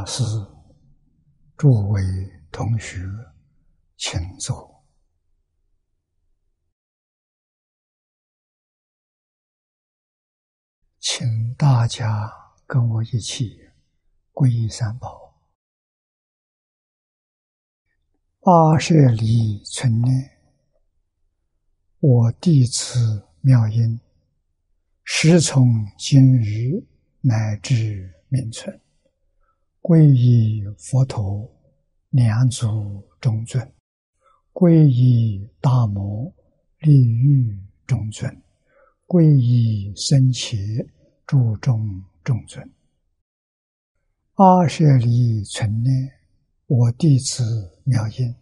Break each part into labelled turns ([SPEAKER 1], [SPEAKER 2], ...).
[SPEAKER 1] 法师，诸位同学，请坐，请大家跟我一起皈依三宝。八舍离存念，我弟子妙音，时从今日乃至明存。皈依佛陀，两足中尊；皈依大摩，利欲中尊；皈依僧伽，注中中尊。阿舍离存念，我弟子妙音，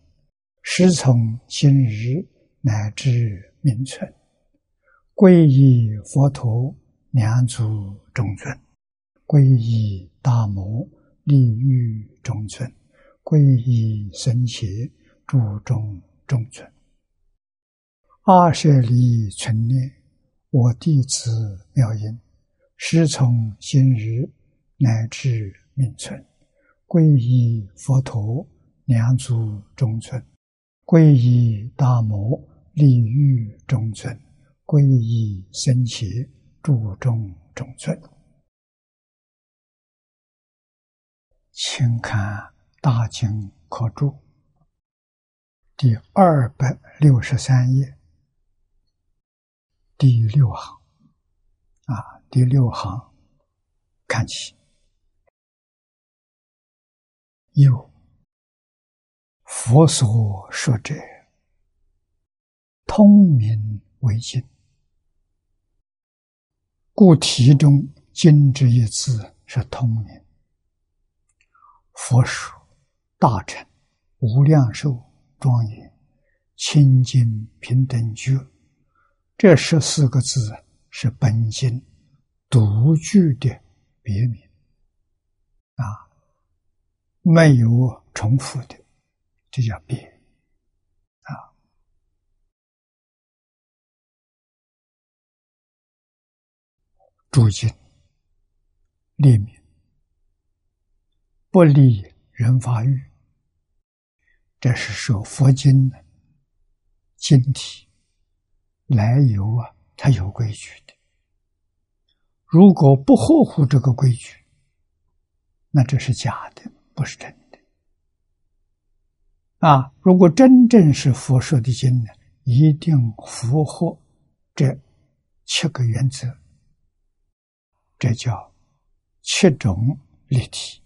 [SPEAKER 1] 时从今日乃至明存，皈依佛陀，两足中尊；皈依大摩。利欲中存，皈依僧伽，注中中尊。阿舍离存念，我弟子妙音，师从今日乃至命存，皈依佛陀，两足中尊；皈依大摩，利欲中存；皈依僧伽，注中中存。请看《大经可注》第二百六十三页。第六行。啊，第六行。看起。有。佛所说者，通明为经，故题中“经”之一字是通明。佛说大乘无量寿庄严清净平等觉，这十四个字是本经独具的别名，啊，没有重复的，这叫别，啊，诸经列名。不立人法欲，这是说佛经的经体来由啊，它有规矩的。如果不合乎这个规矩，那这是假的，不是真的。啊，如果真正是佛说的经呢，一定符合这七个原则，这叫七种立体。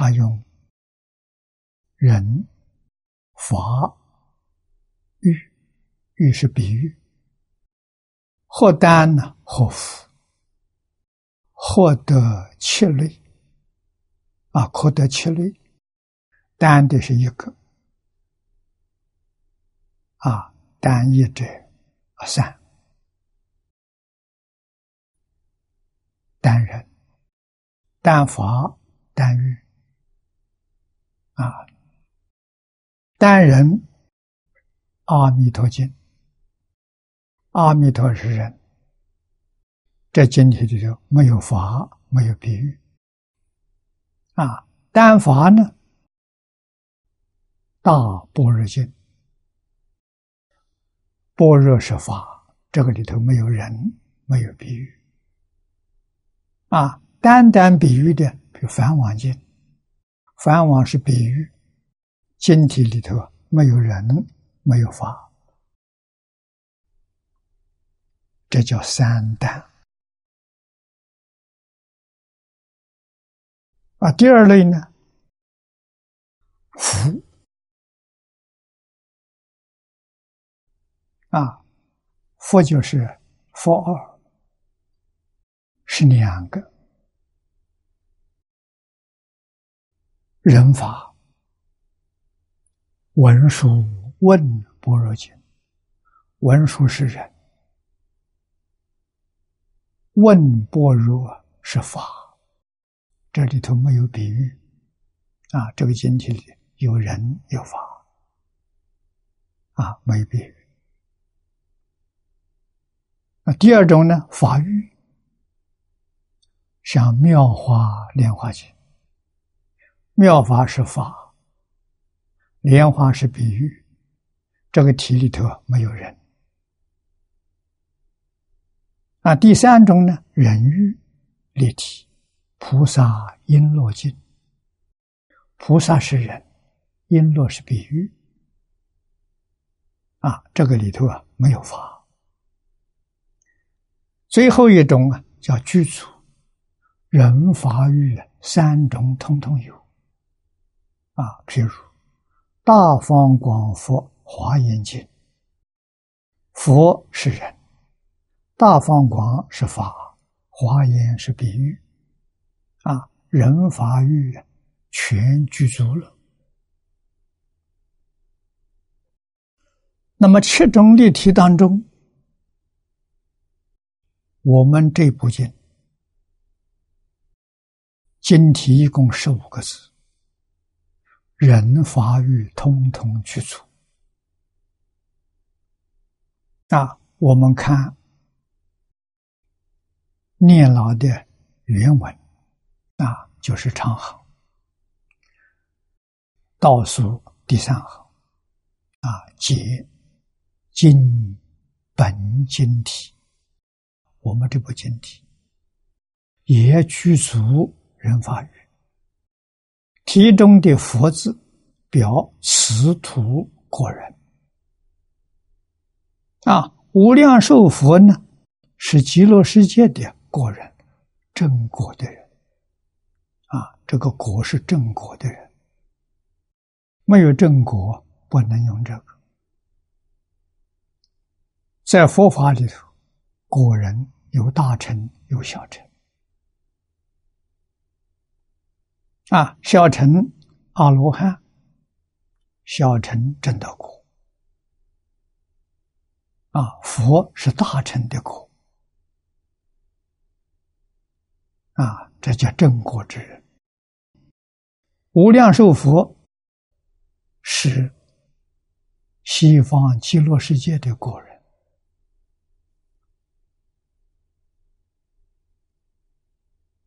[SPEAKER 1] 他用人、法、欲，欲是比喻，或单呢，或福，获得七类，啊，可得七类，单的是一个，啊，单一者三，单人、单法、单欲。啊，单人阿弥陀经，阿弥陀是人，这经体里头没有法，没有比喻。啊，单法呢，大般若经，般若是法，这个里头没有人，没有比喻。啊，单单比喻的，比如梵网经。梵王是比喻，晶体里头没有人，没有法，这叫三单。啊，第二类呢，福啊，佛就是佛二，是两个。人法文殊问般若经，文殊是人，问般若是法，这里头没有比喻啊。这个经体里有人有法啊，没比喻。那第二种呢，法欲像《妙法莲华经》，妙法是法，莲花是比喻，这个题里头没有人。那，第三种呢，人欲立体，菩萨璎珞经，菩萨是人，璎珞是比喻。啊，这个里头啊没有法。最后一种啊叫具足，人法欲三种通通有。啊，譬如《大方广佛华严经》，佛是人。大放光是法，华严是比喻，啊，人法喻全具足了。那么七种例题当中，我们这部经经题一共十五个字，人法喻通通去除，那，我们看。念老的原文啊，就是长行倒数第三行啊，解经本经体。我们这部经体也去除人法语，题中的佛字表此土果人啊，无量寿佛呢是极乐世界的。果人，正果的人，啊，这个果是正果的人，没有正果不能用这个。在佛法里头，果人有大乘有小乘，啊，小乘阿罗汉，小乘正道果，啊，佛是大乘的果。啊，这叫正果之人。无量寿佛是西方极乐世界的果人。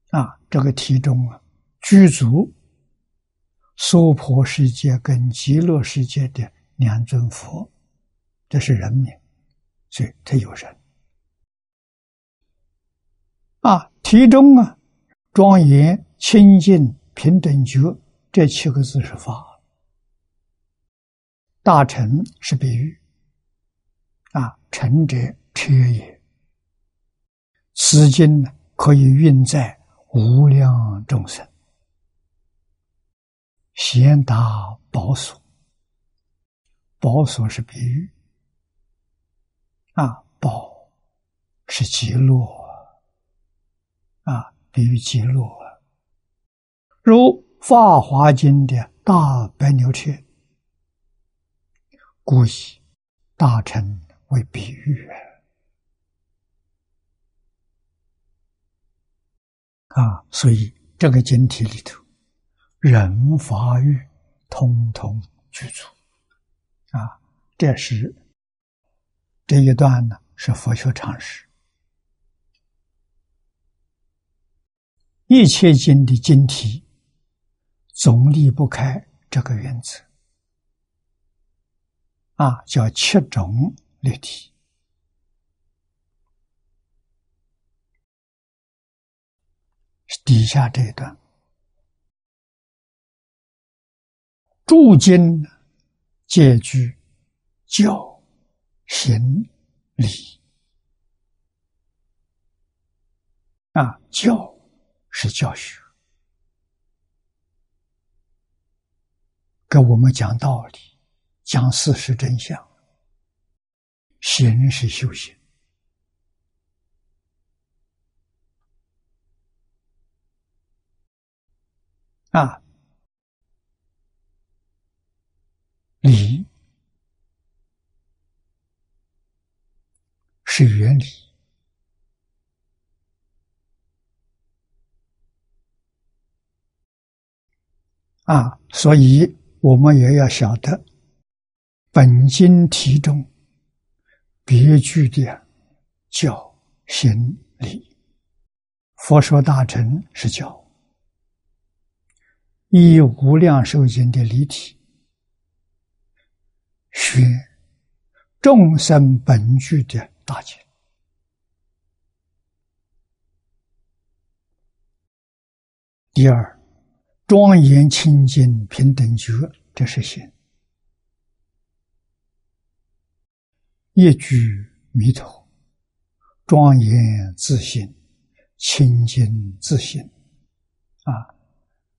[SPEAKER 1] 啊，这个题中啊，具足娑婆世界跟极乐世界的两尊佛，这是人名，所以他有人。啊，题中啊。庄严、清净、平等觉，这七个字是法。大乘是比喻，啊，成者车也。此经呢，可以运载无量众生，贤达宝所。宝所是比喻，啊，宝是极乐，啊。比喻极乐，如《法华经》的大白牛车，故以大臣为比喻啊，所以这个经题里头，人法欲通通具足啊，这是这一段呢，是佛学常识。一切经的经题，总离不开这个原则，啊，叫七种立体。底下这一段，诸经皆具教、行、理，啊，教。是教学，给我们讲道理，讲事实真相；行是修行，啊，理是原理。啊，所以我们也要晓得本经题中别具的教行理，佛说大乘是教，以无量寿经的离体学众生本具的大经。第二，庄严清净平等觉，这是心；一句弥陀，庄严自信，清净自信，啊，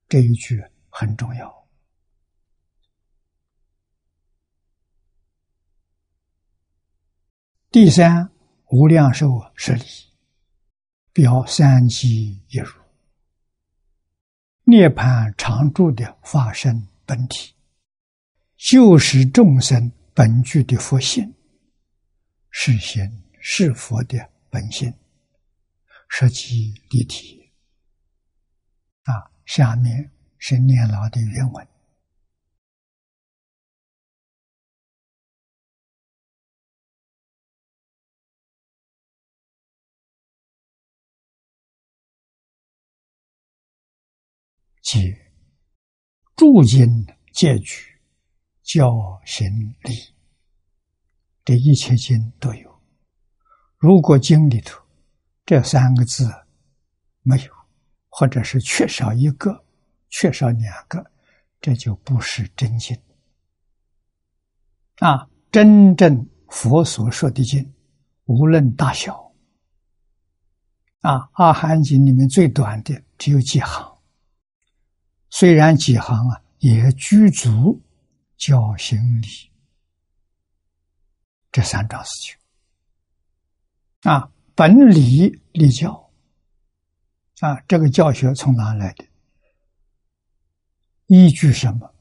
[SPEAKER 1] 这一句很重要。第三，无量寿是理，表三机一如。涅槃常住的化身本体，就是众生本具的佛性，是心是佛的本性，实际立体。啊，下面是念老的原文：即诸经戒举教行理，这一切经都有。如果经里头这三个字没有，或者是缺少一个、缺少两个，这就不是真经。啊，真正佛所说的经，无论大小，啊，《阿含经》里面最短的只有几行。虽然几行啊，也具足教行理这三桩事情啊，本理立教啊，这个教学从哪来的？依据什么？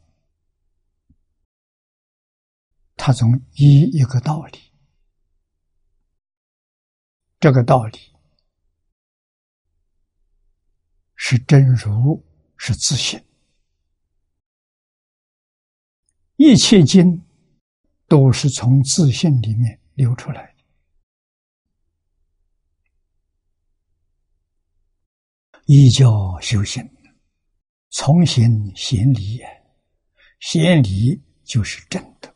[SPEAKER 1] 他从依一个道理，这个道理是真如。是自信，一切经都是从自信里面流出来的。依教修行，从心行理也，行理就是真的。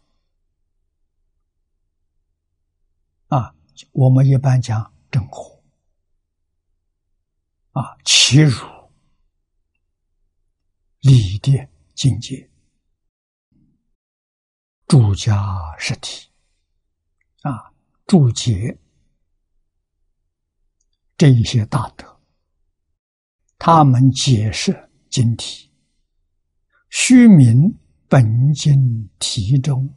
[SPEAKER 1] 啊，我们一般讲正火，啊，其如。理的境界，住家实体。啊，注解这一些大德，他们解释经题，虚名本经题中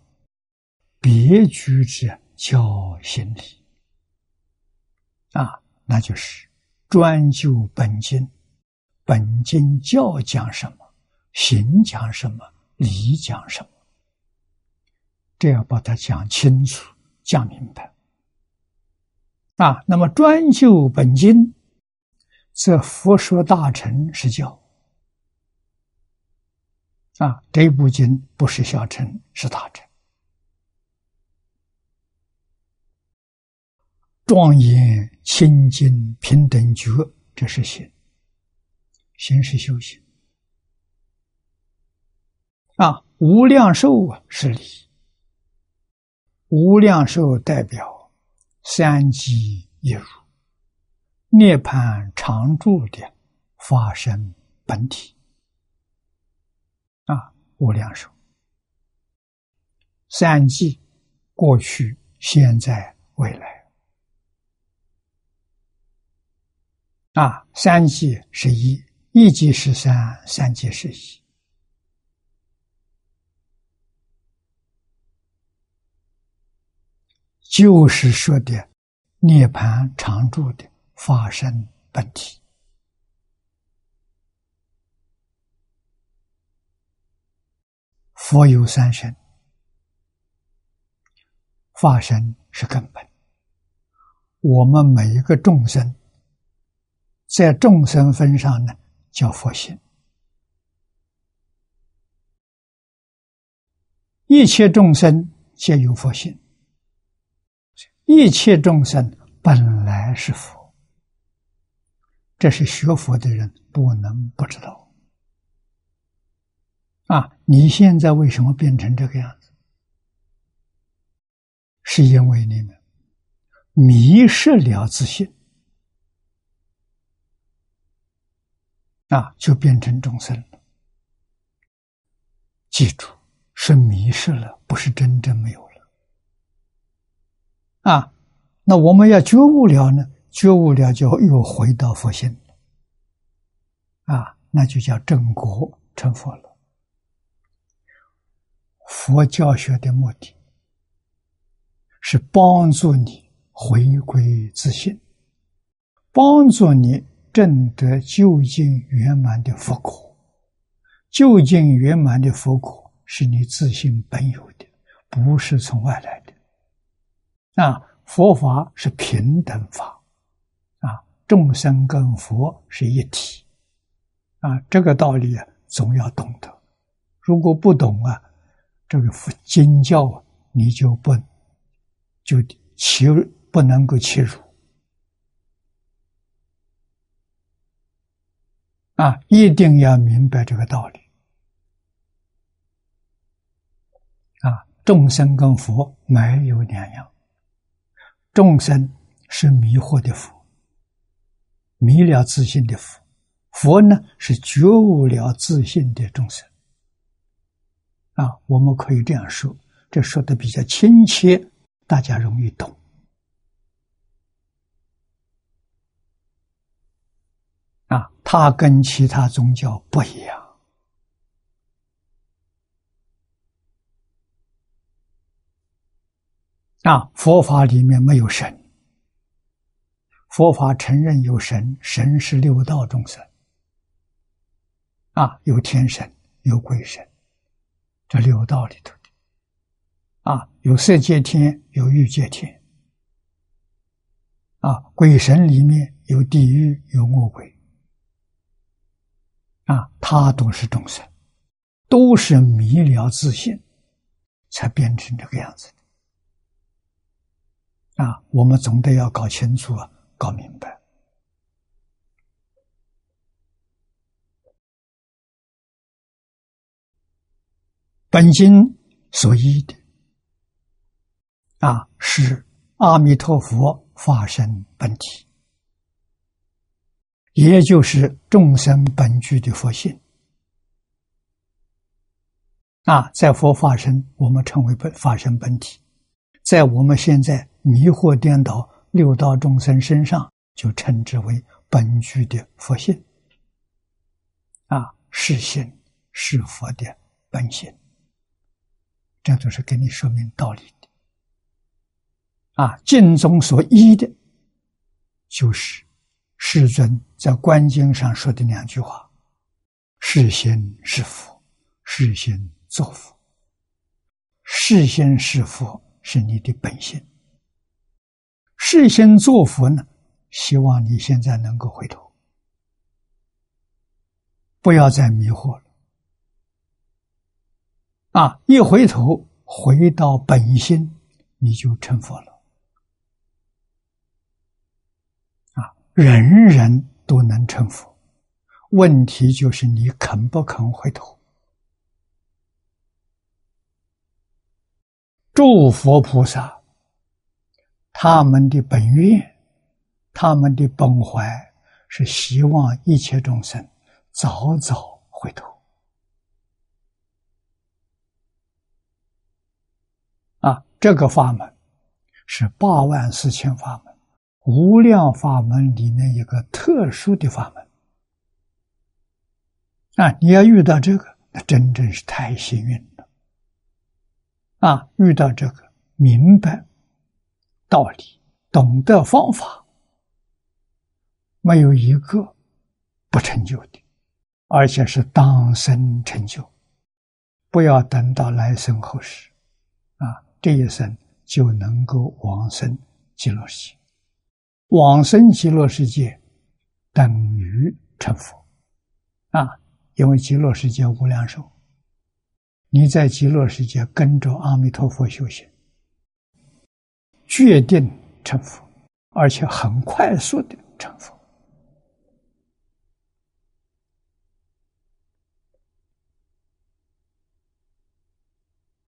[SPEAKER 1] 别居之教心理。啊，那就是专就本经，本经教讲什么。行讲什么，理讲什么，这要把它讲清楚、讲明白啊。那么专就本经，则佛说大乘是教啊。这部经不是小乘，是大乘。庄严清净平等觉，这是行，行是修行。啊，无量寿啊是理，无量寿代表三机一如，涅槃常住的法身本体。啊，无量寿，三际，过去、现在、未来。啊，三际是一，一即是三，三即是一。就是说的涅盘常住的法身本体，佛有三身，法身是根本。我们每一个众生，在众生分上呢，叫佛性。一切众生皆有佛性。一切众生本来是佛，这是学佛的人不能不知道。啊，你现在为什么变成这个样子？是因为你们迷失了自信，啊，就变成众生了。记住，是迷失了，不是真正没有。啊，那我们要觉悟了呢？觉悟了，就又回到佛性啊，那就叫正果成佛了。佛教学的目的，是帮助你回归自信，帮助你证得究竟圆满的佛果。究竟圆满的佛果是你自信本有的，不是从外来的。啊，佛法是平等法，啊，众生跟佛是一体，啊，这个道理啊，总要懂得。如果不懂啊，这个佛经教你就不就切不能够切入。啊，一定要明白这个道理。啊，众生跟佛没有两样。众生是迷惑的佛，迷了自信的佛；佛呢是觉悟了自信的众生。啊，我们可以这样说，这说的比较亲切，大家容易懂。啊，它跟其他宗教不一样。啊，佛法里面没有神，佛法承认有神，神是六道众生。啊，有天神，有鬼神，这六道里头的。啊，有色界天，有欲界天。啊，鬼神里面有地狱，有恶鬼。啊，他都是众生，都是迷了自信，才变成这个样子。啊，我们总得要搞清楚啊，搞明白。本经所依的，啊，是阿弥陀佛化身本体。也就是众生本具的佛性啊，在佛法身，我们称为本法身本体；在我们现在迷惑颠倒六道众生身上，就称之为本具的佛性啊，是心是佛的本性。这都是给你说明道理的啊。经中所依的，就是。世尊在《观经》上说的两句话：“是心是佛，是心作佛。是心是佛是你的本性。事先作佛呢？希望你现在能够回头，不要再迷惑了。啊，一回头回到本心，你就成佛了。”啊人人都能成佛，问题就是你肯不肯回头。诸佛菩萨，他们的本愿，他们的本怀，是希望一切众生早早回头。啊，这个法门是八万四千法门。无量法门里面一个特殊的法门啊！你要遇到这个，那真正是太幸运了啊！遇到这个，明白道理，懂得方法，没有一个不成就的，而且是当生成就，不要等到来生后世啊，这一生就能够往生极乐世界。往生极乐世界等于成佛啊！因为极乐世界无量寿，你在极乐世界跟着阿弥陀佛修行，决定成佛，而且很快速的成佛。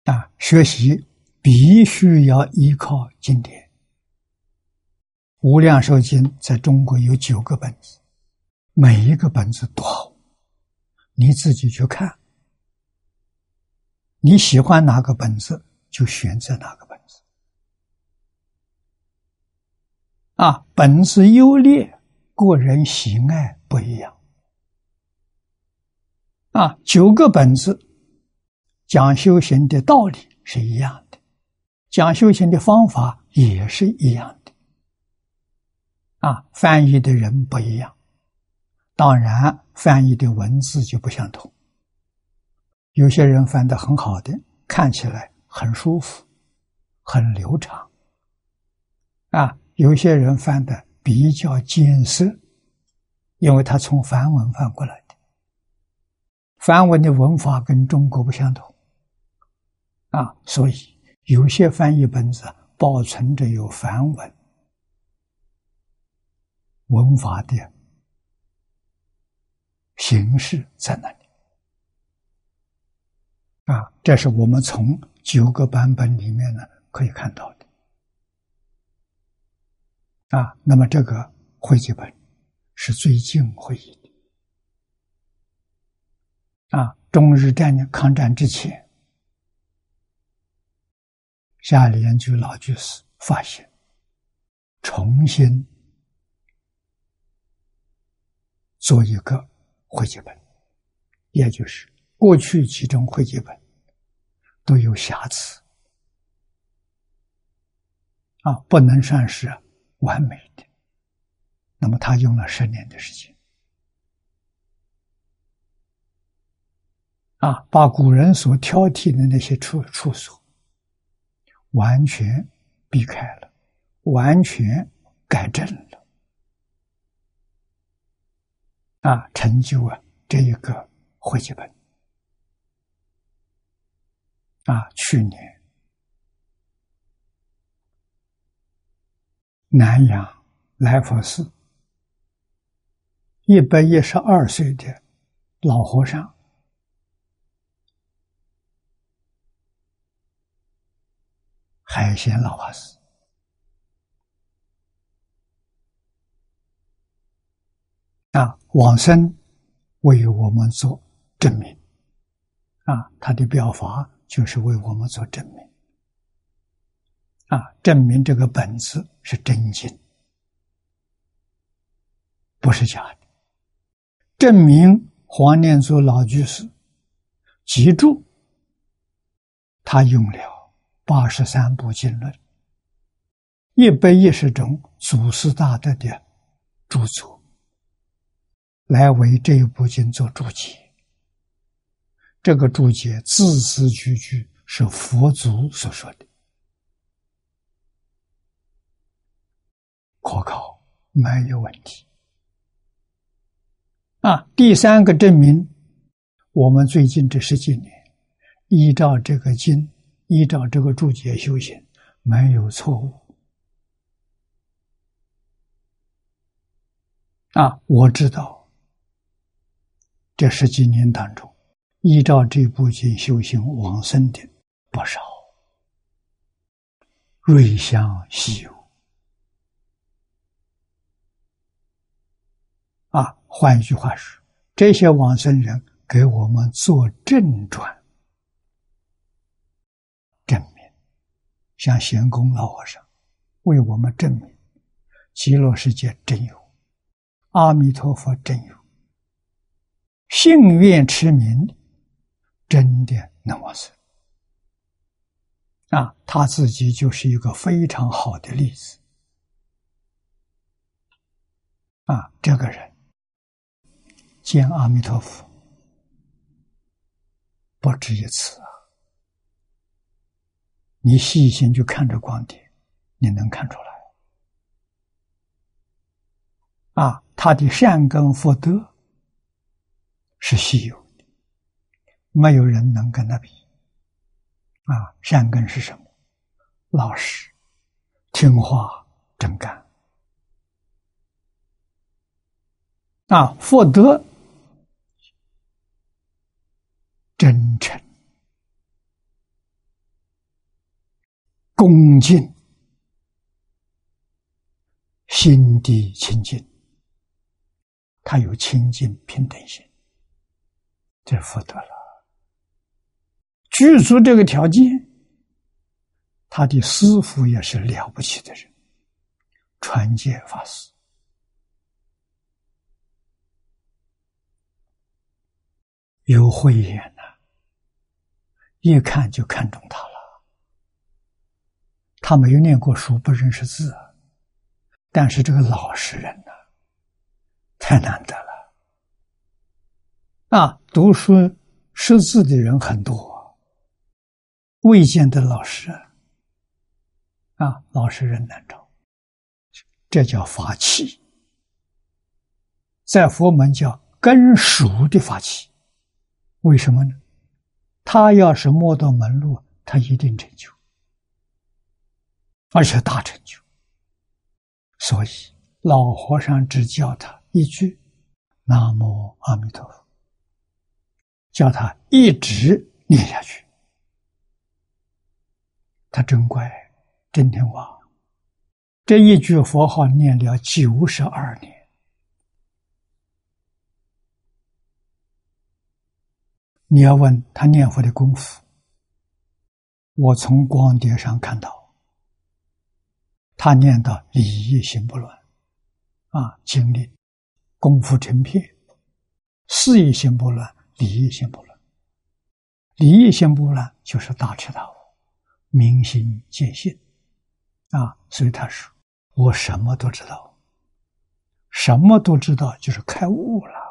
[SPEAKER 1] 啊，学习必须要依靠经典，《无量寿经》在中国有九个本子，每一个本子都好，你自己去看，你喜欢哪个本子就选择哪个本。啊，本子优劣，个人喜爱不一样。啊，九个本子讲修行的道理是一样的，讲修行的方法也是一样的。啊，翻译的人不一样，当然翻译的文字就不相同。有些人翻的很好的，看起来很舒服，很流畅。啊。有些人翻的比较艰涩，因为他从梵文翻过来的，梵文的文法跟中国不相同，啊，所以有些翻译本子保存着有梵文。文法的形式在那里，啊，这是我们从九个版本里面呢可以看到的。啊，那么这个会集本是最近会议的。啊，中日战争抗战之前，夏联居老居士发现，重新做一个会集本，也就是过去几种会集本都有瑕疵，啊，不能算是。完美的，那么他用了十年的时间，啊，把古人所挑剔的那些处处所完全避开了，完全改正了，啊，成就了这一个会集本，啊，去年。南阳来佛寺，一百一十二岁的老和尚，海鲜老法师。啊，往生为我们做证明。啊，他的表法就是为我们做证明。啊，证明这个本子是真经，不是假的。证明黄念祖老居士记住，他用了八十三部经论，一百一十种祖师大德的著作，来为这一部经做注解。这个注解字字句句是佛祖所说的。可靠，没有问题。啊，第三个证明，我们最近这十几年，依照这个经，依照这个注解修行，没有错误。啊，我知道，这十几年当中，依照这部经修行往生的不少，瑞香稀有。啊，换一句话说，这些往生人给我们做正传、证明，像贤公老和尚为我们证明，极乐世界真有，阿弥陀佛真有，信愿持名真的能往生。啊，他自己就是一个非常好的例子。啊，这个人。见阿弥陀佛不止一次啊！你细心去看着光碟，你能看出来啊？他的善根福德是稀有的，没有人能跟他比啊！善根是什么？老实、听话、真干啊！福德。真诚恭敬，心地清净，他有清净平等心，这福德了。具足这个条件，他的师傅也是了不起的人，传戒法师。有慧眼，一看就看中他了。他没有念过书，不认识字，但是这个老实人呐，太难得了。啊，读书识字的人很多，未见得老实啊，老实人难找，这叫法器，在佛门叫根熟的法器。为什么呢？他要是摸到门路，他一定成就，而且大成就。所以老和尚只教他一句“南无阿弥陀佛”，叫他一直念下去。他真乖，真听话。这一句佛号念了九十二年。你要问他念佛的功夫，我从光碟上看到，他念到礼义心不乱，啊，经历功夫成片，事业心不乱，礼义心不乱，礼义心不乱就是大彻大悟，明心见性，啊，所以他说我什么都知道，什么都知道就是开悟了。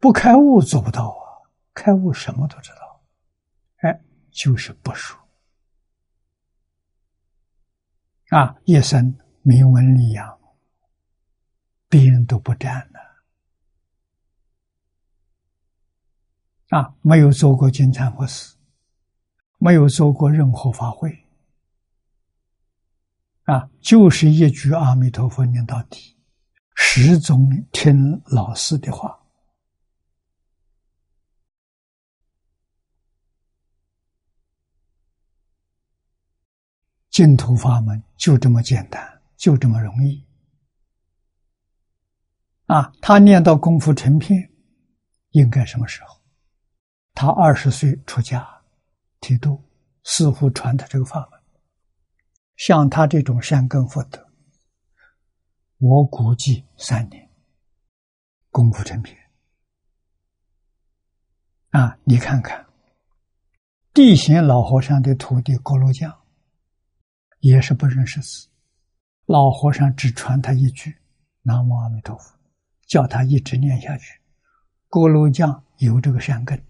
[SPEAKER 1] 不开悟做不到啊！开悟什么都知道，哎，就是不熟啊！一生名闻利养，别人都不占了啊！没有做过金蝉佛事，没有做过任何法会啊！就是一句阿弥陀佛念到底，始终听老师的话。净土法门就这么简单，就这么容易啊！他念到功夫成片，应该什么时候？他二十岁出家，剃度，似乎传他这个法门。像他这种善根福德，我估计三年功夫成片啊！你看看，地贤老和尚的徒弟锅炉匠。也是不认识字，老和尚只传他一句“南无阿弥陀佛”，叫他一直念下去。锅炉匠有这个善根，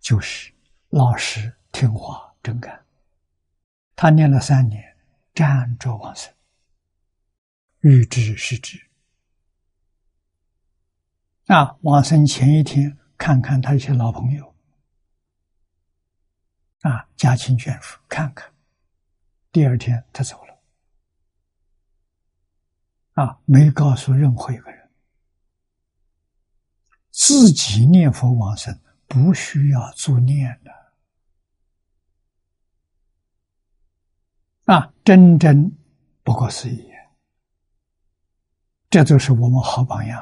[SPEAKER 1] 就是老实听话、真干。他念了三年，站着往生，欲知是知。啊，往生前一天，看看他一些老朋友，啊，家亲眷属，看看。第二天他走了，啊，没告诉任何一个人，自己念佛往生，不需要助念的，啊，真真不可思议，这就是我们好榜样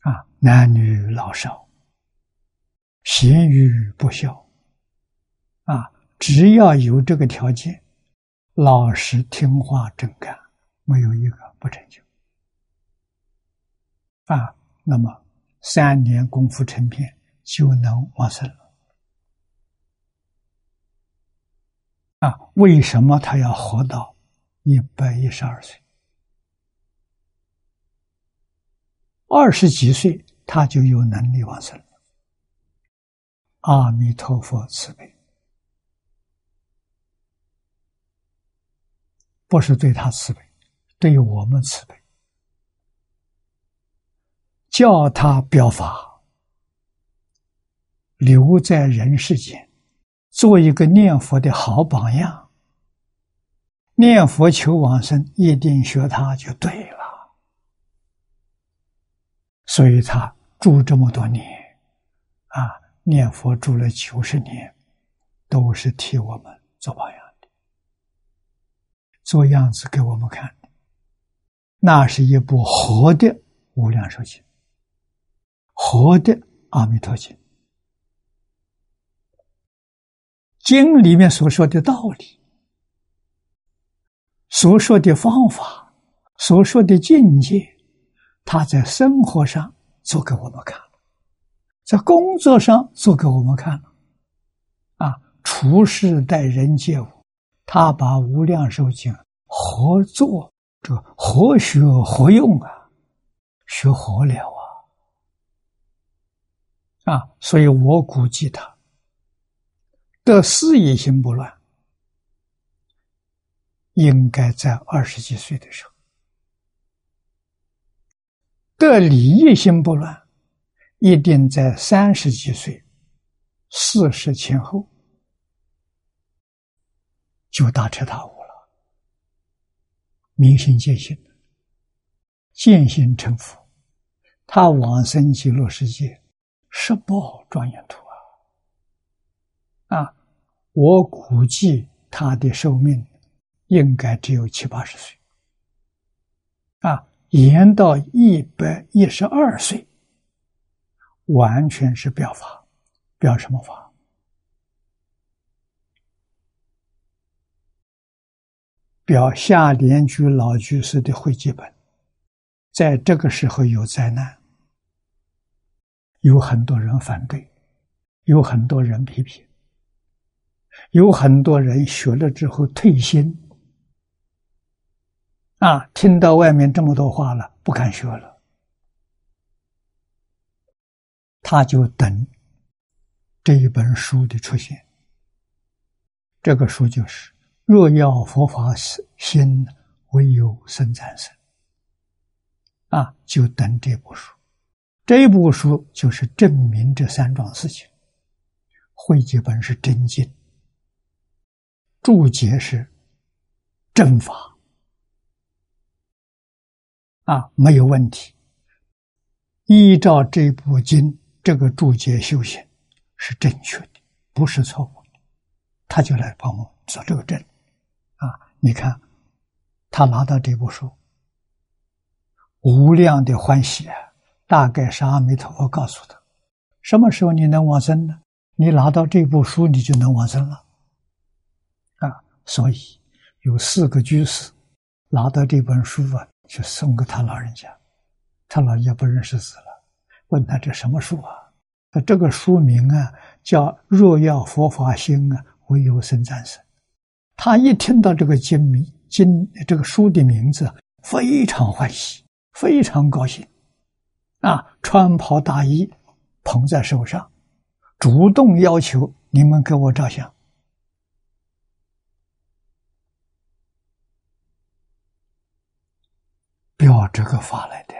[SPEAKER 1] 啊！啊，男女老少，贤愚不孝。啊，只要有这个条件，老实听话正干，没有一个不成就。啊，那么三年功夫成片就能往生了。啊，为什么他要活到一百一十二岁？二十几岁他就有能力往生了。阿弥陀佛慈悲。不是对他慈悲，对我们慈悲，叫他表法，留在人世间，做一个念佛的好榜样。念佛求往生，一定学他就对了。所以他住这么多年，啊，念佛住了九十年，都是替我们做榜样，做样子给我们看的。那是一部活的《无量寿经》，活的《阿弥陀经》。经里面所说的道理，所说的方法，所说的境界，他在生活上做给我们看。在工作上做给我们看，啊，处事待人接物，他把无量寿经合做，这活学活用啊，学活了啊，啊，所以我估计他的事业心不乱，应该在二十几岁的时候，的礼业心不乱。一定在三十几岁、四十前后就大彻大悟了，明心见性，见性成佛。他往生极乐世界，十八号庄严土啊！啊，我估计他的寿命应该只有七八十岁，啊，延到一百一十二岁。完全是表法，表什么法？表下联居老居士的会记本，在这个时候有灾难，有很多人反对，有很多人批评，有很多人学了之后退心，啊，听到外面这么多话了，不敢学了。他就等这一本书的出现。这个书就是“若要佛法心，唯有僧战胜”。啊，就等这部书。这部书就是证明这三桩事情。汇集本是真经，注解是正法，啊，没有问题。依照这部经。这个注解修行是正确的，不是错误的，他就来帮我做这个证！你看，他拿到这部书，无量的欢喜啊！大概是阿弥陀佛告诉他，什么时候你能往生呢？你拿到这部书，你就能往生了啊！所以有四个居士拿到这本书啊，就送给他老人家，他老人家不认识字了。问他这什么书啊？他这个书名啊叫《若要佛法兴啊，唯有僧战胜》。他一听到这个经名经这个书的名字，非常欢喜，非常高兴，啊，穿袍大衣，捧在手上，主动要求你们给我照相，表这个法来的。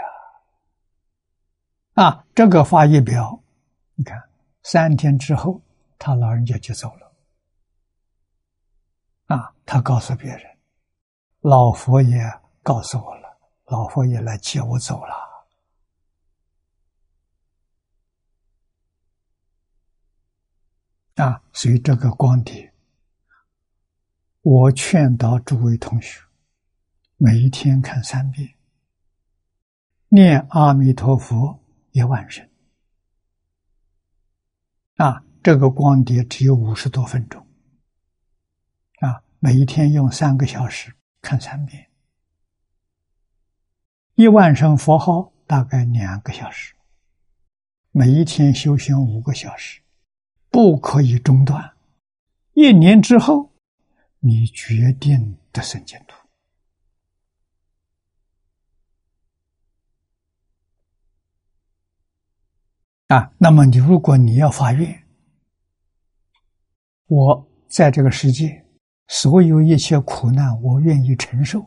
[SPEAKER 1] 啊，这个发一表，你看，三天之后，他老人家就走了。他告诉别人，老佛爷告诉我了，老佛爷来接我走了。啊，所以这个光碟，我劝导诸位同学，每一天看三遍，念阿弥陀佛。一万声啊！这个光碟只有五十多分钟啊，每一天用三个小时看三遍，一万声佛号大概两个小时，每一天修行五个小时，不可以中断。一年之后，你决定得生净土。啊，那么你如果你要发愿，我在这个世界所有一切苦难，我愿意承受，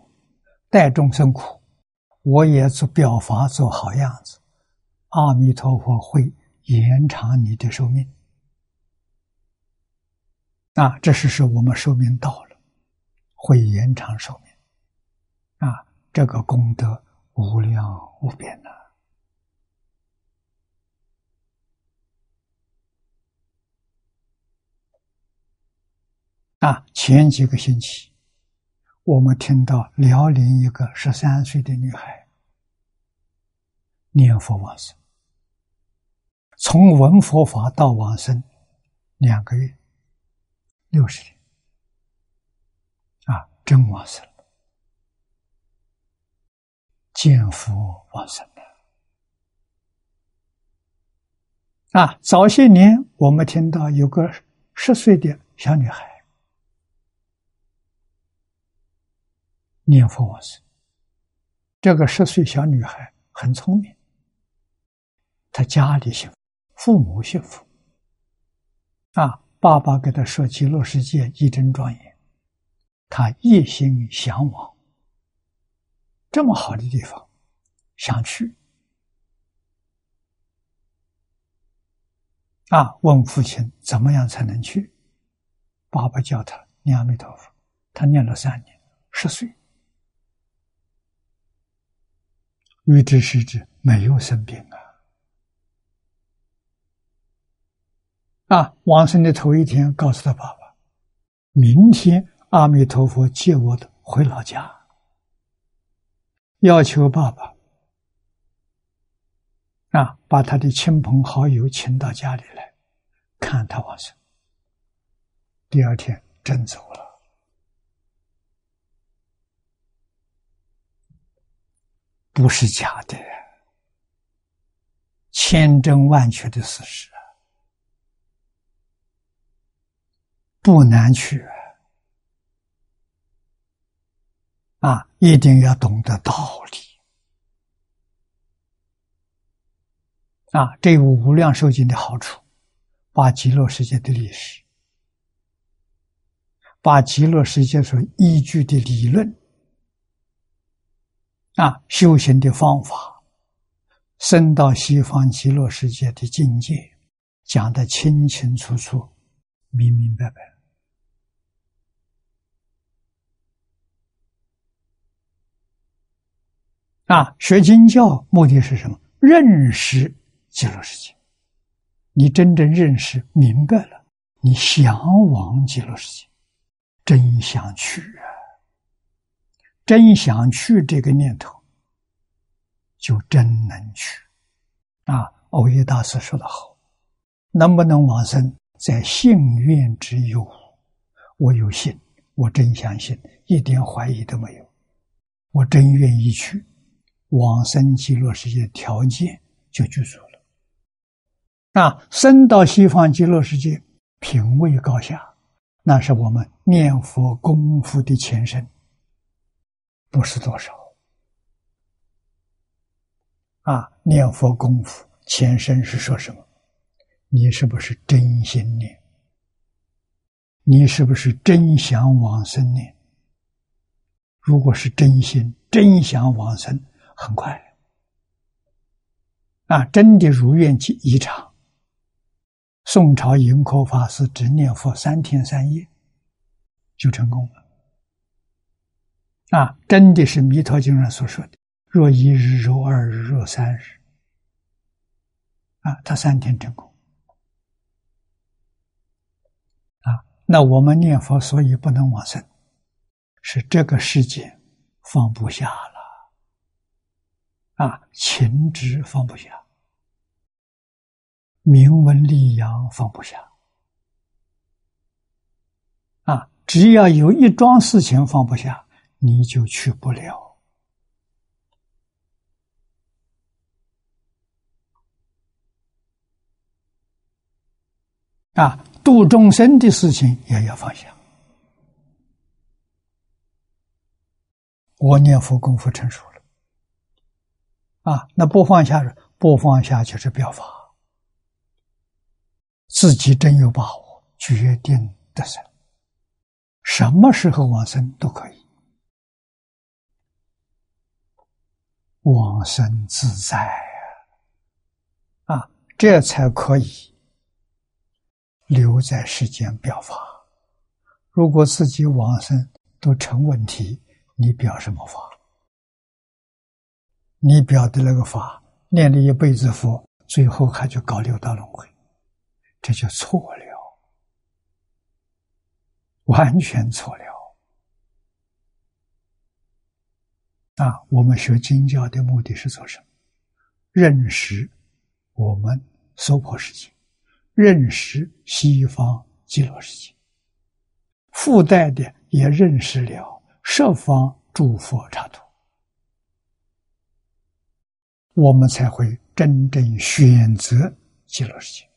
[SPEAKER 1] 代众生苦，我也做表法做好样子，阿弥陀佛会延长你的寿命。啊，这是说我们寿命到了，会延长寿命。啊，这个功德无量无边的。啊，前几个星期，我们听到辽宁一个十三岁的女孩念佛往生，从闻佛法到往生两个月，六十天，啊，真往生了，见佛往生了。啊，早些年我们听到有个十岁的小女孩。念佛往生，这个十岁小女孩很聪明，她家里幸福，父母幸福，啊，爸爸给她说极乐世界一真庄严，她一心向往，这么好的地方，想去，啊，问父亲怎么样才能去，爸爸叫他念阿弥陀佛，他念了三年，十岁。欲知时之，没有生病啊！啊，往生的头一天，告诉他爸爸：“明天阿弥陀佛接我的回老家。”要求爸爸啊，把他的亲朋好友请到家里来看他往生。第二天真走了。不是假的，千真万确的事实，不难去啊！一定要懂得道理啊！这有无量寿经的好处，把极乐世界的历史，把极乐世界所依据的理论。啊，修行的方法，升到西方极乐世界的境界，讲得清清楚楚、明明白白。啊，学经教目的是什么？认识极乐世界。你真正认识明白了，你向往极乐世界，真想去啊！真想去这个念头，就真能去。啊，欧耶大师说的好：“能不能往生，在信愿之有。我有信，我真相信，一点怀疑都没有。我真愿意去，往生极乐世界条件就具足了。那，生到西方极乐世界，品位高下，那是我们念佛功夫的前身。”不是多少啊！念佛功夫前身是说什么？你是不是真心念？你是不是真想往生念？如果是真心、真想往生，很快啊！真的如愿以一场。宋朝盈科法师只念佛三天三夜，就成功了。啊，真的是《弥陀经》上所说的“若一日，若二日，若三日”，啊，他三天成功。啊，那我们念佛所以不能往生，是这个世界放不下了，啊，情执放不下，名闻利养放不下，啊，只要有一桩事情放不下。你就去不了啊！度众生的事情也要放下。我念佛功夫成熟了啊，那不放下，不放下就是表法。自己真有把握，决定得生，什么时候往生都可以。往生自在啊！啊，这才可以留在世间表法。如果自己往生都成问题，你表什么法？你表的那个法，念了一辈子佛，最后还就搞六道轮回，这就错了。完全错了。啊，我们学经教的目的是做什么？认识我们娑婆世界，认识西方极乐世界，附带的也认识了十方诸佛刹土，我们才会真正选择极乐世界。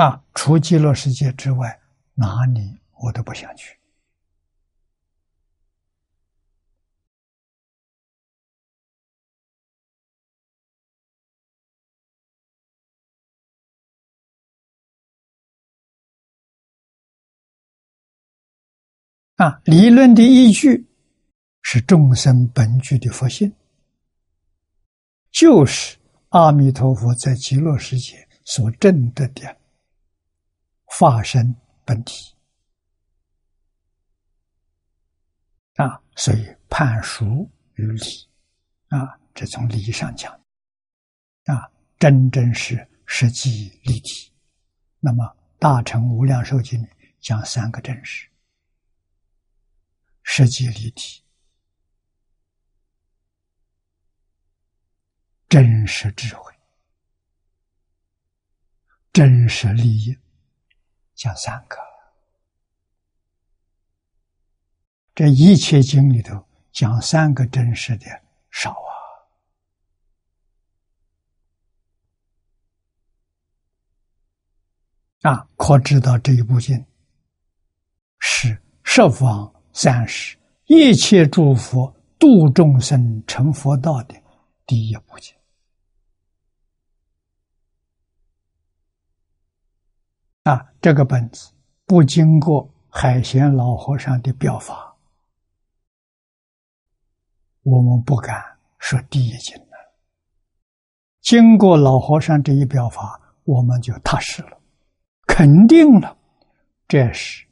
[SPEAKER 1] 啊，除极乐世界之外，哪里我都不想去。啊，理论的依据是众生本具的佛性，就是阿弥陀佛在极乐世界所证得的化身本体啊，所以判殊于理啊，这从理上讲啊，真正是实际立体。那么《大乘无量寿经》讲三个真实。实际立体，真实智慧，真实利益，讲三个。这一切经里头讲三个真实的少啊！啊，可知道这一部经是十方。三是一切诸佛度众生成佛道的第一部经啊！这个本子不经过海贤老和尚的表法，我们不敢说第一经了。经过老和尚这一表法，我们就踏实了，肯定了，这是。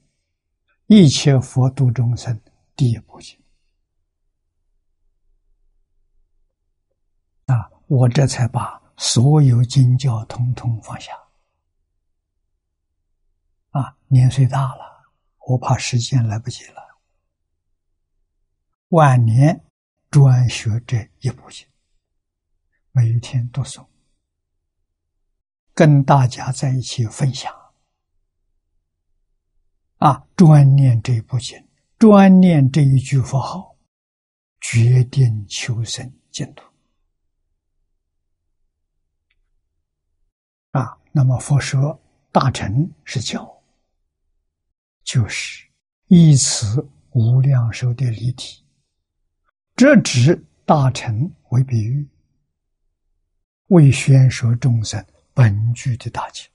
[SPEAKER 1] 一切佛度众生，第一步经啊！我这才把所有经教通通放下。啊，年岁大了，我怕时间来不及了。晚年专学这一部经，每一天读诵，跟大家在一起分享。啊，专念这一部经，专念这一句佛号，决定求生净土。啊，那么佛说大乘是教，就是以此无量寿的离体，这指大乘为比喻，为宣说众生本具的大情。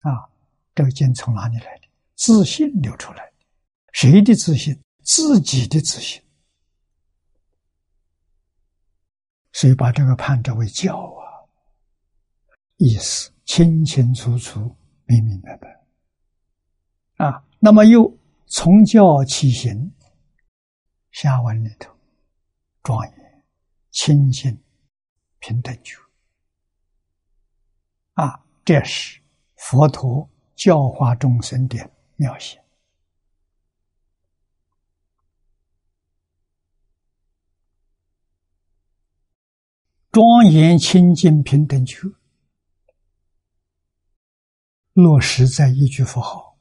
[SPEAKER 1] 啊，这个经从哪里来的？自信流出来的，谁的自信？自己的自信。所以把这个判之为教啊，意思清清楚楚、明明白白啊。那么又从教起行，下文里头庄严、清净、平等觉啊，这是佛陀教化众生的。妙写，庄严清净平等觉，落实在一句佛号，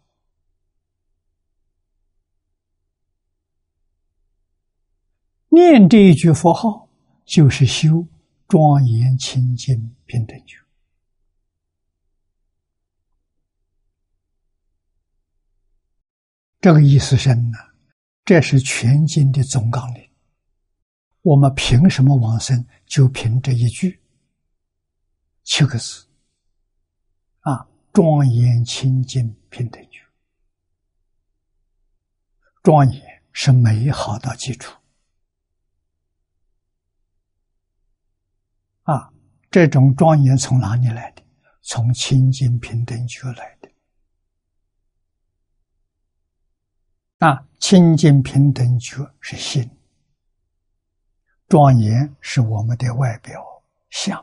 [SPEAKER 1] 念这一句佛号，就是修庄严清净平等觉。这个意思深呢，这是全经的总纲领。我们凭什么往生？就凭这一句七个字啊！庄严清净平等觉，庄严是美好的基础啊！这种庄严从哪里来的？从清净平等觉来的。啊，清净平等觉是心，庄严是我们的外表相。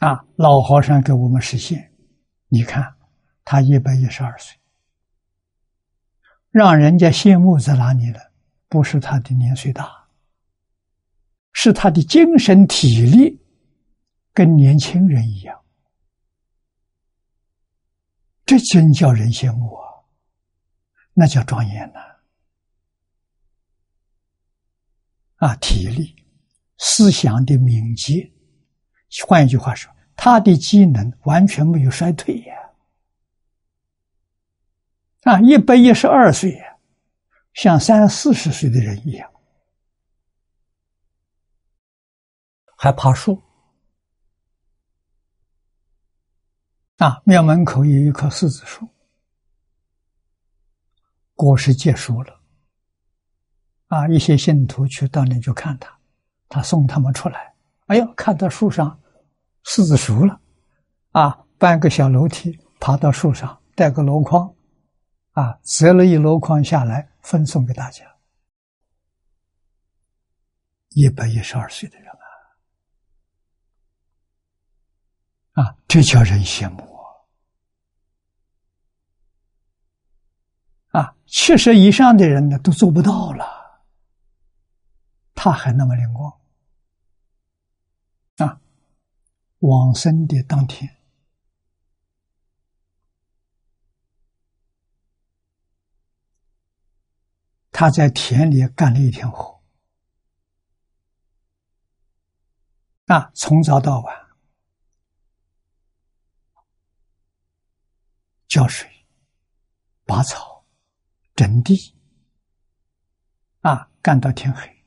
[SPEAKER 1] 啊，老和尚给我们实现，你看他一百一十二岁，让人家羡慕在哪里呢？不是他的年岁大，是他的精神体力跟年轻人一样，这真叫人羡慕啊！那叫庄严呐！啊，体力、思想的敏捷，换一句话说，他的机能完全没有衰退呀！啊，一百一十二岁呀，像三四十岁的人一样，还爬树。啊，庙门口有一棵柿子树。果实结束了，啊！一些信徒去到那就看他，他送他们出来。哎呦，看到树上柿子熟了，啊，搬个小楼梯爬到树上，带个箩筐，啊，折了一箩筐下来分送给大家。一百一十二岁的人啊，这叫人羡慕啊。啊，七十以上的人呢都做不到了，他还那么灵光啊！往生的当天，他在田里干了一天活，啊，从早到晚浇水、拔草。整地啊，干到天黑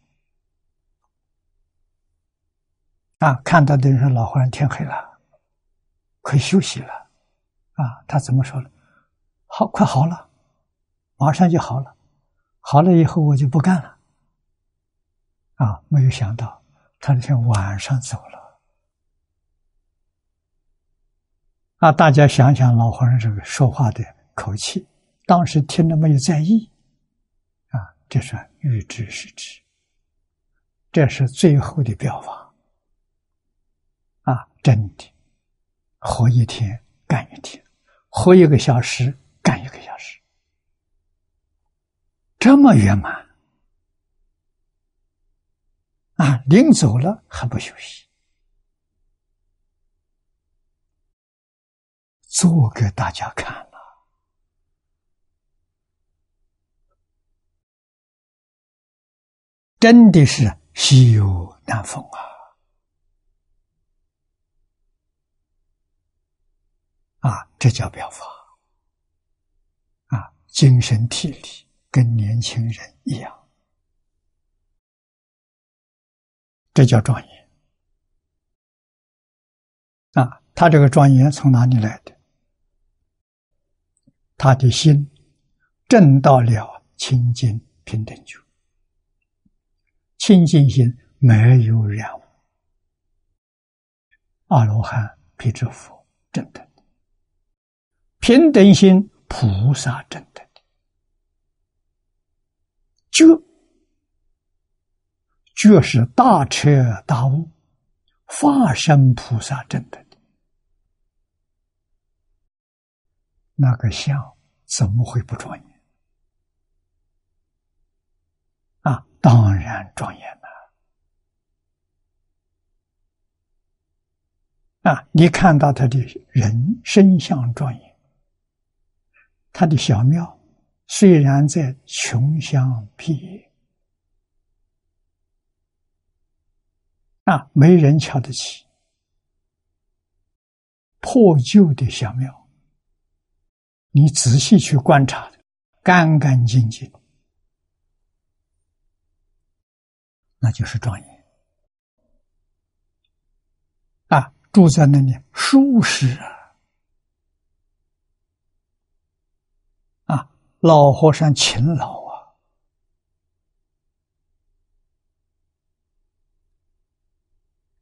[SPEAKER 1] 啊！看到的人说：“老和尚，天黑了，可以休息了。”啊，他怎么说呢？好，快好了，马上就好了。好了以后，我就不干了。啊，没有想到他那天晚上走了。啊，大家想想老和尚这个说话的口气。当时听了没有在意，啊，这是欲知是知，这是最后的表法，啊，真的，活一天干一天，活一个小时干一个小时，这么圆满，啊，临走了还不休息，做给大家看了。真的是稀有难逢啊！啊，这叫表法啊，精神体力跟年轻人一样，这叫庄严啊！他这个庄严从哪里来的？他的心正到了清净平等觉。清净心没有染污，阿罗汉、辟支佛正等。的平等心，菩萨正等。的觉，觉是大彻大悟，化身菩萨正等。那个相，怎么会不庄严？当然庄严了啊！你看到他的人身相庄严，他的小庙虽然在穷乡僻野啊，没人瞧得起，破旧的小庙，你仔细去观察，干干净净。那就是庄严啊！住在那里舒适啊！啊，老和尚勤劳啊，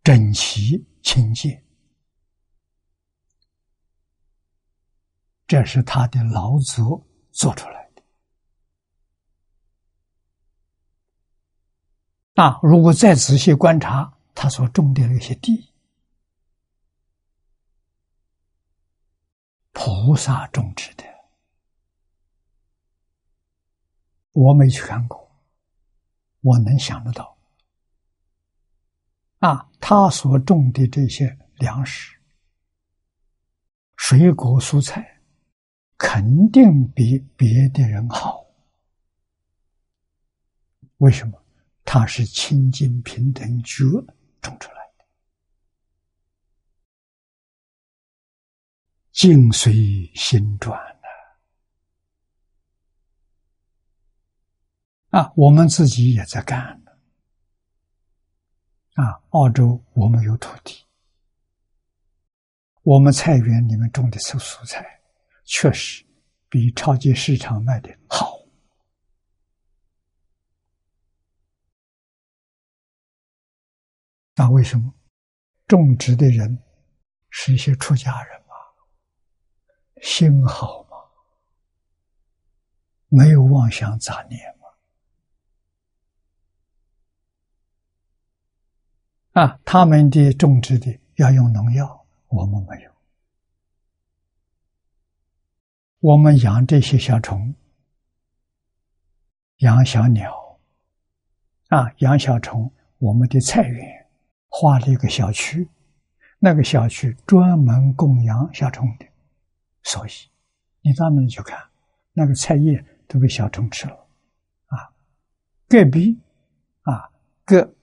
[SPEAKER 1] 整齐清洁，这是他的劳作做出来。啊！如果再仔细观察他所种的那些地，菩萨种植的。我没去看过，我能想得到。啊，他所种的这些粮食、水果、蔬菜，肯定比别的人好。为什么？他是清净平等觉种出来的，境随心转。啊，我们自己也在干啊，澳洲我们有土地，我们菜园里面种的是蔬菜，确实比超级市场卖的好。那为什么？种植的人是一些出家人嘛，心好吗，没有妄想杂念。啊，他们的种植的要用农药，我们没有。我们养这些小虫，养小鸟，啊，养小虫。我们的菜园划了一个小区，那个小区专门供养小虫的，所以你到那里去看，那个菜叶都被小虫吃了，啊，隔壁，啊，隔。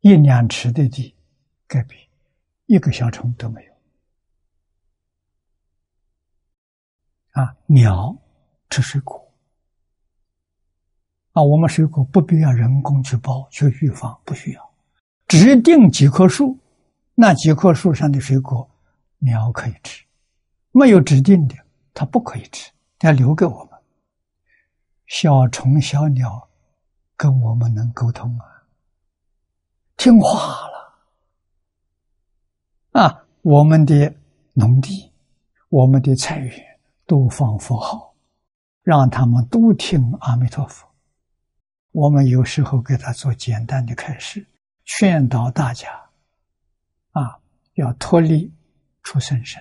[SPEAKER 1] 一两尺的地，隔壁一个小虫都没有。啊，鸟吃水果，啊，我们水果不必要人工去包去预防，不需要，指定几棵树，那几棵树上的水果，鸟可以吃；没有指定的，它不可以吃，要留给我们。小虫小鸟跟我们能沟通啊。听话了啊！我们的农地、我们的菜园都放佛号，让他们都听阿弥陀佛。我们有时候给他做简单的开示，劝导大家啊，要脱离出生身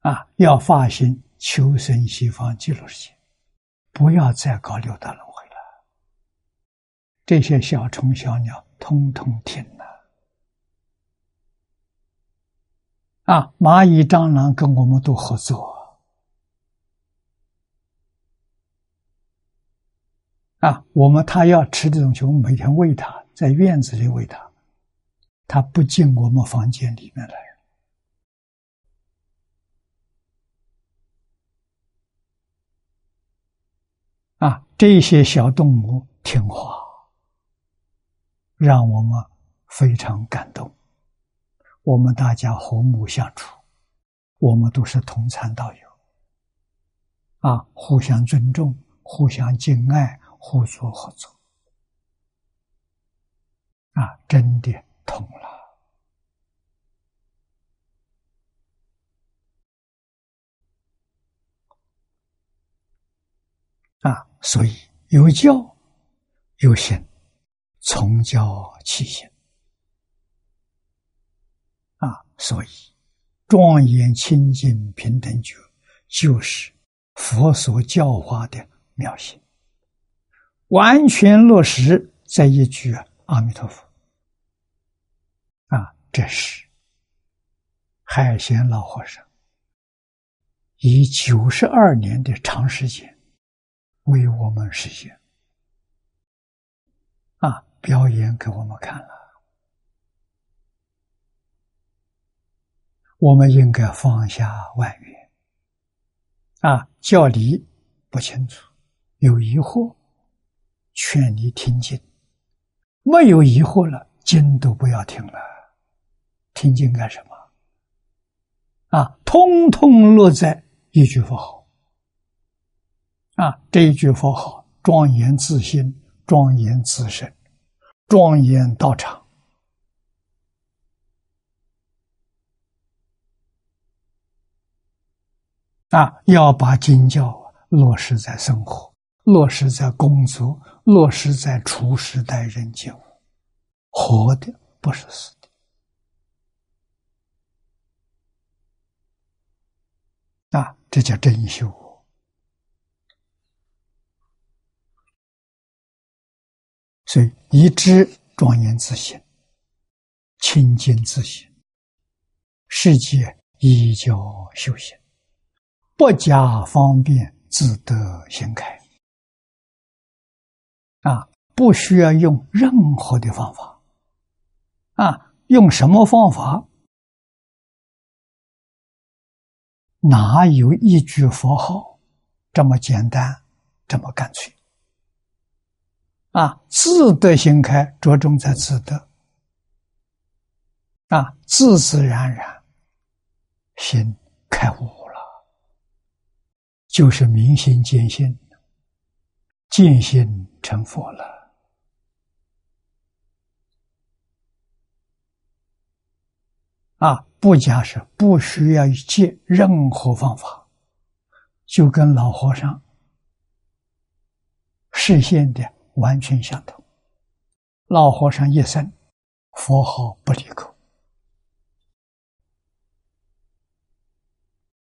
[SPEAKER 1] 啊，要发心求生西方极乐世界，不要再搞六道轮回了。这些小虫小鸟通通听了啊！蚂蚁蟑螂跟我们都合作啊！我们它要吃的东西，我们每天喂它，在院子里喂它，它不进我们房间里面来啊！这些小动物听话。让我们非常感动，我们大家和睦相处，我们都是同参道友，啊，互相尊重，互相敬爱，互助合作，啊，真的通了，啊，所以有教有行。从教起行啊，所以庄严清净平等觉就是佛所教化的妙行，完全落实在一句阿弥陀佛啊，这是海贤老和尚以九十二年的长时间为我们实现啊。表演给我们看了，我们应该放下万缘啊！教理不清楚，有疑惑，劝你听经；没有疑惑了，经都不要听了，听经干什么？啊，通通落在一句佛号啊！这一句佛号，庄严自心，庄严自身。庄严道场啊，要把经教落实在生活，落实在工作，落实在处事待人接物，活的不是死的。啊，这叫真修。所以，一知庄严自信，清净自信，世界依教修行。不加方便，自得心开。啊，不需要用任何的方法。啊，用什么方法？哪有一句佛号这么简单，这么干脆？啊，自得心开，着重在自得。啊，自自然然，心开悟，就是明心见性，见性成佛了。啊。不加是不需要借任何方法，就跟老和尚实现的完全相同。老和尚一生佛号不离口，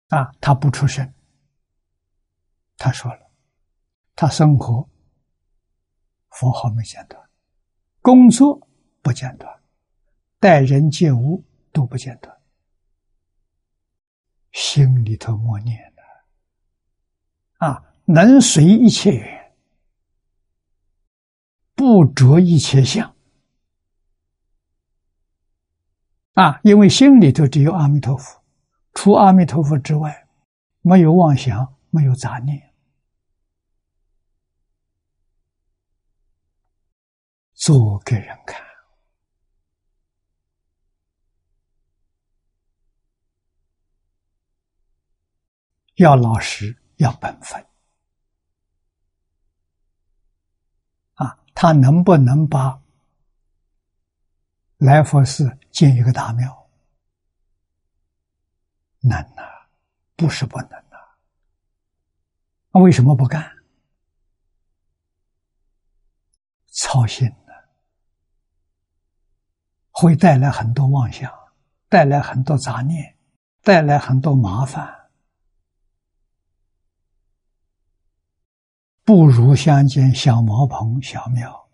[SPEAKER 1] 啊，他不出声。他说了，他生活佛号没间断，工作不间断，待人接物都不间断。心里头默念的，啊，能随一切缘，不着一切相，啊，因为心里头只有阿弥陀佛，除阿弥陀佛之外，没有妄想，没有杂念，做给人看。要老实，要本分啊！他能不能把来佛寺建一个大庙？难呐，不是不能呐。那为什么不干？操心，会带来很多妄想，带来很多杂念，带来很多麻烦。不如相见小茅棚、小庙，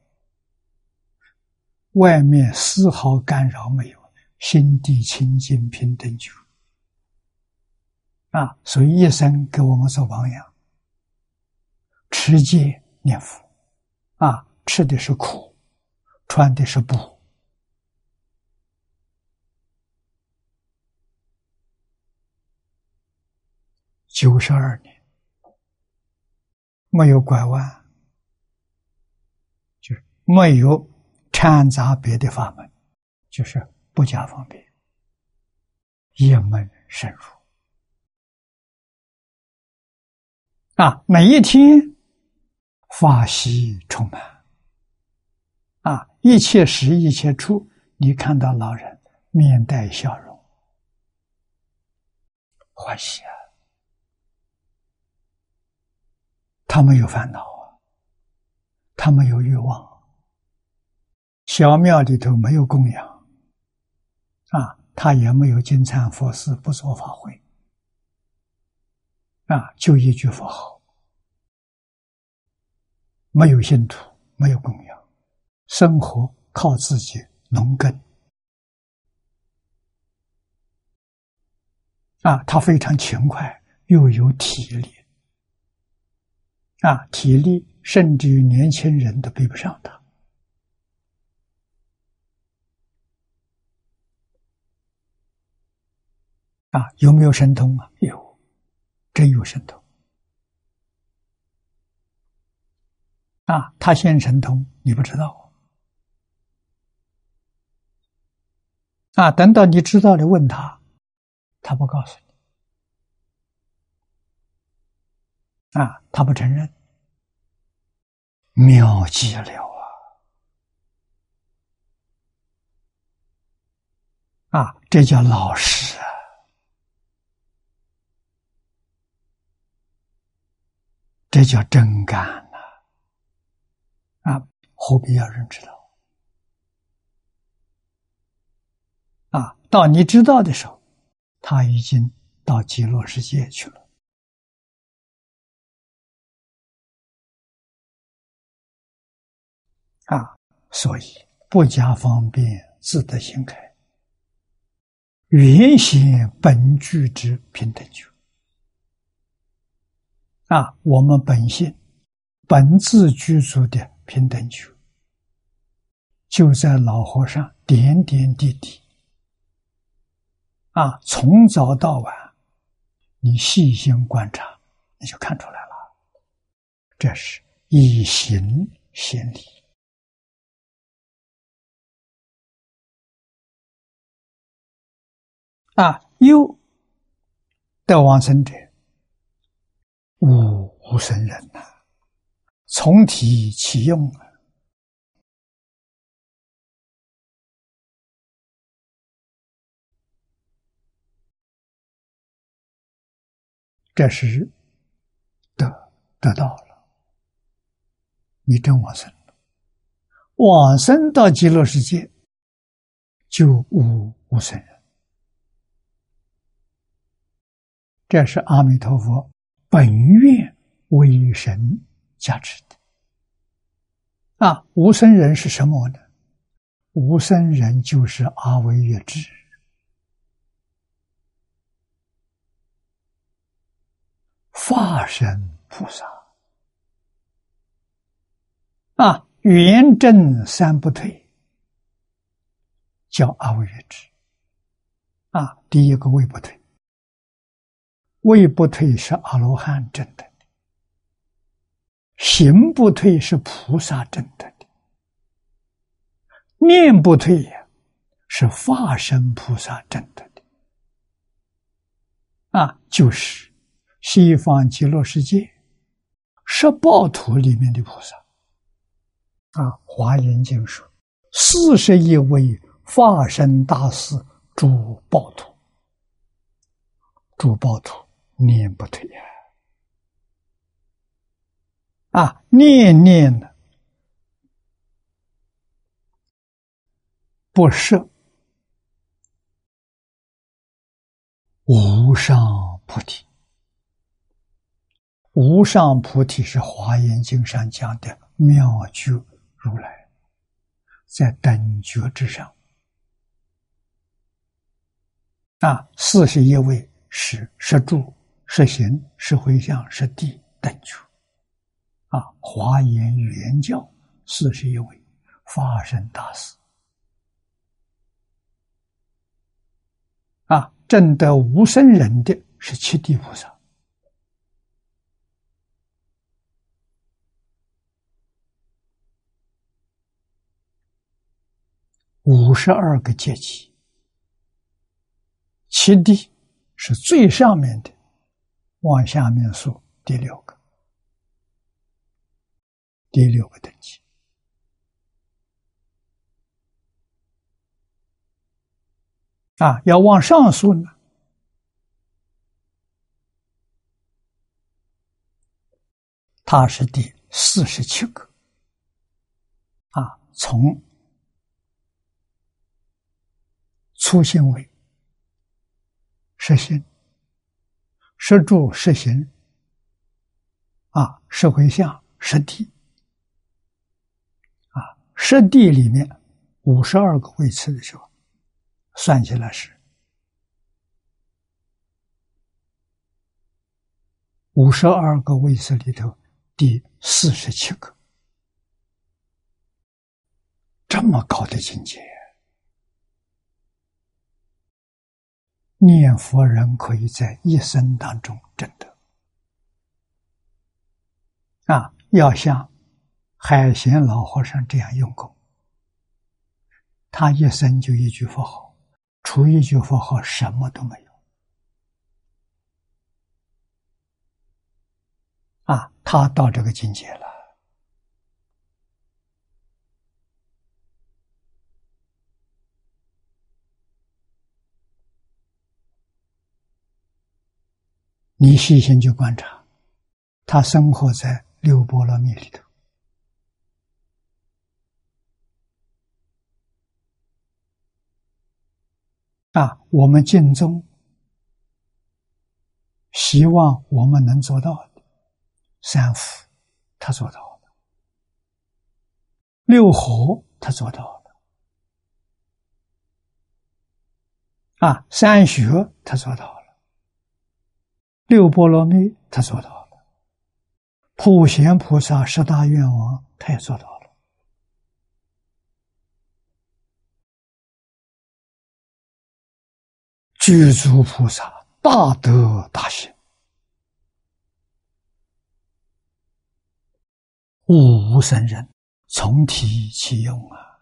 [SPEAKER 1] 外面丝毫干扰没有，心地清净平等就啊！所以一生给我们做榜样，持戒念佛啊，吃的是苦，穿的是布，九十二年。没有拐弯，就是没有掺杂别的法门，就是不加方便，一门深入啊！每一天法喜充满啊！一切时一切处，你看到老人面带笑容，欢喜啊！他没有烦恼啊，他没有欲望。小庙里头没有供养，啊，他也没有金忏佛事，不做法会，啊，就一句佛号，没有信徒，没有供养，生活靠自己农耕，啊，他非常勤快，又有体力。啊，体力甚至于年轻人都比不上他。啊，有没有神通啊？有，真有神通。啊，他现神通，你不知道。啊，等到你知道了，问他，他不告诉你。啊，他不承认，妙极了啊！啊，这叫老实啊！这叫真干呐！啊，何必要人知道？啊，到你知道的时候，他已经到极乐世界去了。啊，所以不加方便，自得心开。原先本具之平等觉啊，我们本性本自居住的平等觉，就在老和尚点点滴滴啊，从早到晚，你细心观察，你就看出来了。这是以行显理。啊，又得往生者，无无生人呐，从体起用啊，这是得得到了，你真往生，往生到极乐世界，就无无生人。这是阿弥陀佛本愿为神加持的啊！无生人是什么呢？无生人就是阿惟越智，化身菩萨啊！圆正三不退，叫阿惟越智啊！第一个位不退。位不退是阿罗汉证得的，行不退是菩萨证得的，念不退呀，是化身菩萨证得的。啊，就是西方极乐世界十报土里面的菩萨。啊，《华严经》说，四十一位化身大士诸报土，诸报土。念不退呀！啊，念念的不设无上菩提。无上菩提是《华严经》上讲的妙觉如来，在等觉之上。啊，四十一位是十住。是行是回向是地等处，啊！华严圆教四十一位发生大事，啊！证得无生人的是七地菩萨，五十二个阶级，七地是最上面的。往下面数，第六个，第六个等级啊，要往上数呢，它是第四十七个啊，从粗心为实心。十住十行，啊，十回向十地，啊，十地里面五十二个位次的时候，算起来是五十二个位次里头第四十七个，这么高的境界。念佛人可以在一生当中证得啊！要像海贤老和尚这样用功，他一生就一句佛号，除一句佛号什么都没有啊！他到这个境界了。你细心去观察，他生活在六波罗蜜里头啊。我们敬宗，希望我们能做到的三福，他做到了。六合他做到了，啊，三学他做到了，六波罗蜜他做到了，普贤菩萨十大愿望他也做到了，具足菩萨大德大行，悟无生人。从体起用啊，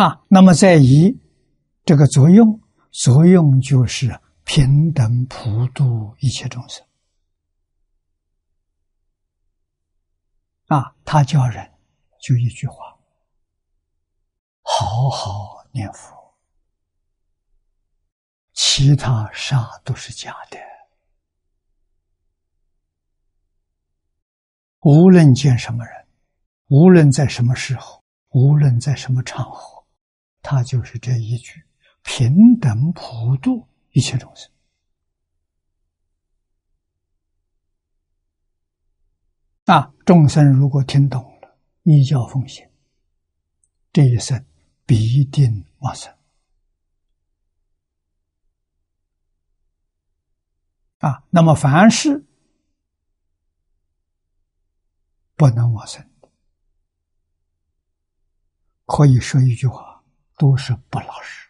[SPEAKER 1] 啊，那么再以这个作用，作用就是平等普度一切众生啊。他叫人就一句话：好好念佛，其他啥都是假的。无论见什么人，无论在什么时候，无论在什么场合，他就是这一句平等普度一切众生。啊，众生如果听懂了，依教奉行，这一生必定往生。啊，那么凡是。不能往生的，可以说一句话，都是不老实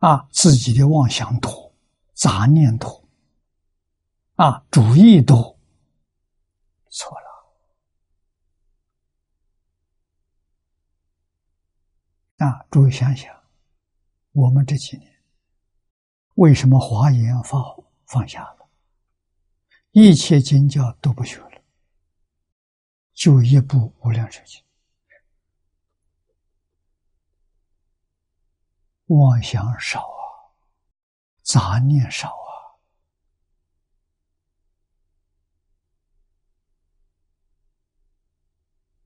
[SPEAKER 1] 啊！自己的妄想多，杂念多，啊，主意多，错了啊！诸位想想，我们这几年为什么华严放放下了？一切经教都不学了，就一部《无量寿经》，妄想少啊，杂念少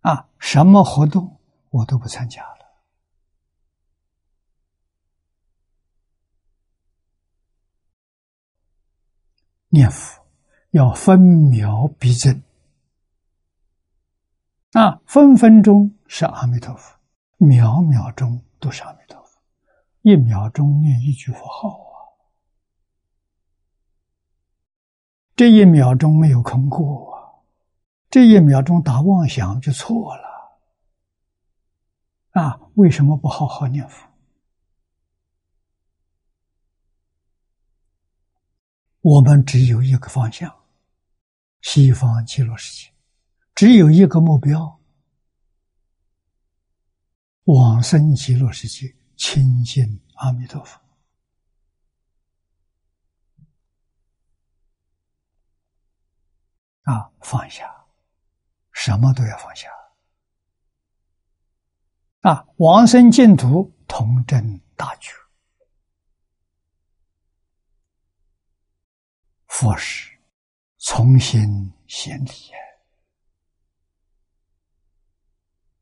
[SPEAKER 1] 啊，啊，什么活动我都不参加了，念佛。要分秒必争啊！分分钟是阿弥陀佛，秒秒钟都是阿弥陀佛。一秒钟念一句佛号啊！这一秒钟没有空过啊！这一秒钟打妄想就错了啊！为什么不好好念佛？我们只有一个方向。西方极乐世界只有一个目标：往生极乐世界，亲近阿弥陀佛。啊，放下，什么都要放下。啊，往生净土，同证大觉，佛事。从心显理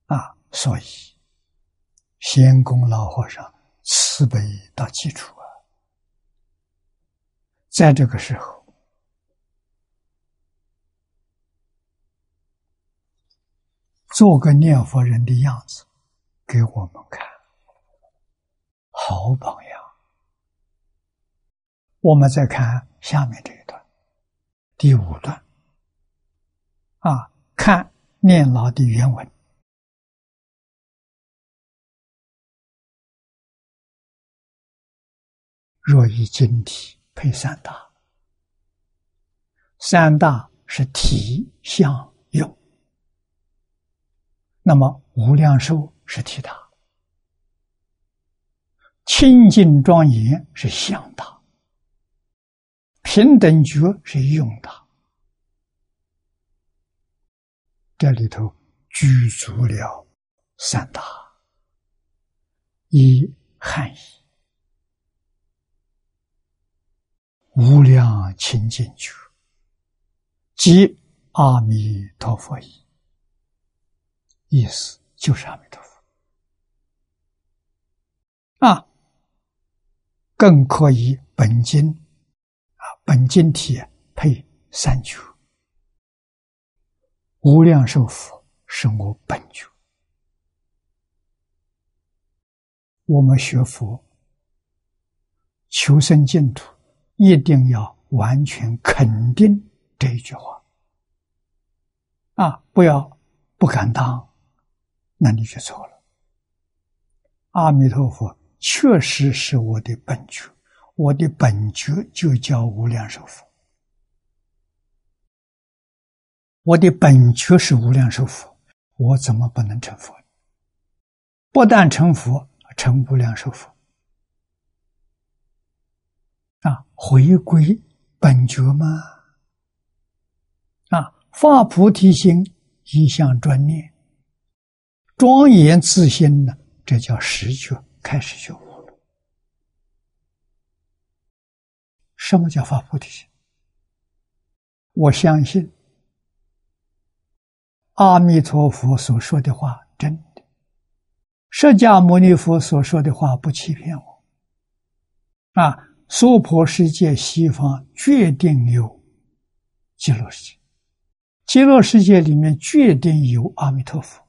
[SPEAKER 1] 啊！所以，仙公老和尚慈悲到基础啊，在这个时候，做个念佛人的样子给我们看，好榜样。我们再看下面这一段。第五段，啊，看念老的原文。若以经体配三大，三大是体相用，那么无量寿是体大，清净庄严是相大。平等觉是用大，这里头具足了三大：一汉译、无量清净觉，即阿弥陀佛意。意思就是阿弥陀佛啊，更可以本经。啊本经体配三九，无量寿佛是我本觉。我们学佛、求生净土，一定要完全肯定这一句话啊！不要不敢当，那你就错了。阿弥陀佛确实是我的本觉，我的本觉就叫无量寿佛。我的本觉是无量寿佛，我怎么不能成佛？不但成佛。成无量寿佛啊，回归本觉吗？啊，发菩提心，一向专念，庄严自心呢？这叫实觉，开始觉悟了。什么叫发菩提心？我相信阿弥陀佛所说的话真的。释迦牟尼佛所说的话不欺骗我，啊，娑婆世界西方决定有极乐世界，极乐世界里面决定有阿弥陀佛。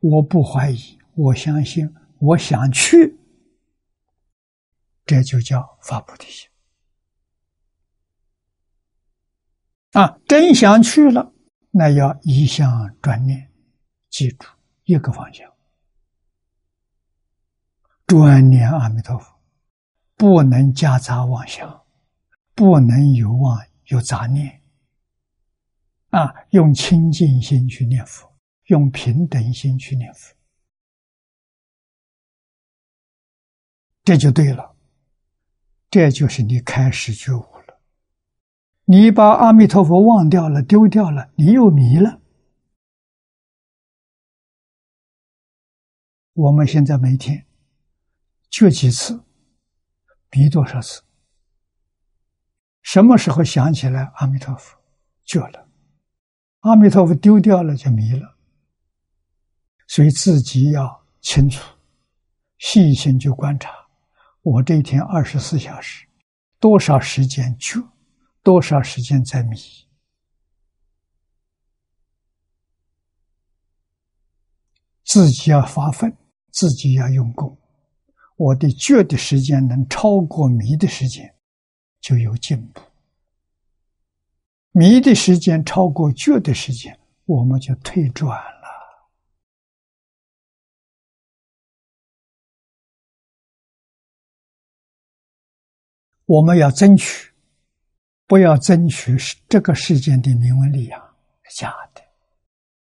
[SPEAKER 1] 我不怀疑，我相信，我想去，这就叫发菩提心。啊，真想去了，那要一向专念，记住一个方向。专念阿弥陀佛，不能夹杂妄想，不能有妄有杂念。啊，用清净心去念佛，用平等心去念佛，这就对了。这就是你开始觉悟了。你把阿弥陀佛忘掉了，丢掉了，你又迷了。我们现在每天。就几次，迷多少次？什么时候想起来阿弥陀佛，觉了；阿弥陀佛丢掉了，就迷了。所以自己要清楚，细心去观察。我这一天二十四小时，多少时间觉，多少时间在迷？自己要发奋，自己要用功。我的觉的时间能超过迷的时间，就有进步；迷的时间超过觉的时间，我们就退转了。我们要争取，不要争取这个世界的名闻利养，假的。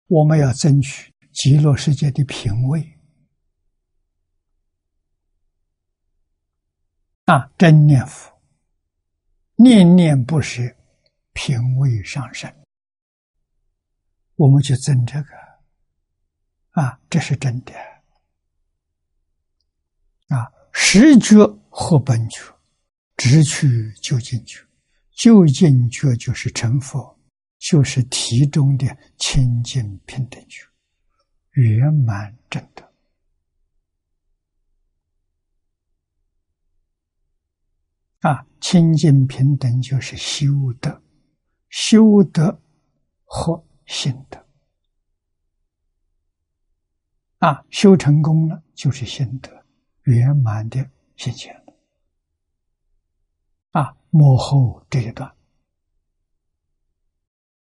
[SPEAKER 1] 我们要争取极乐世界的品位。啊，真念佛，念念不舍，品位上升，我们就争这个，啊，这是真的。啊，实觉或本觉，直取究竟觉，究竟觉就是成佛，就是体中的清净平等觉，圆满正德。啊，清净平等就是修德，修德和心德。啊，修成功了就是心德圆满的现前了。啊，幕后这一段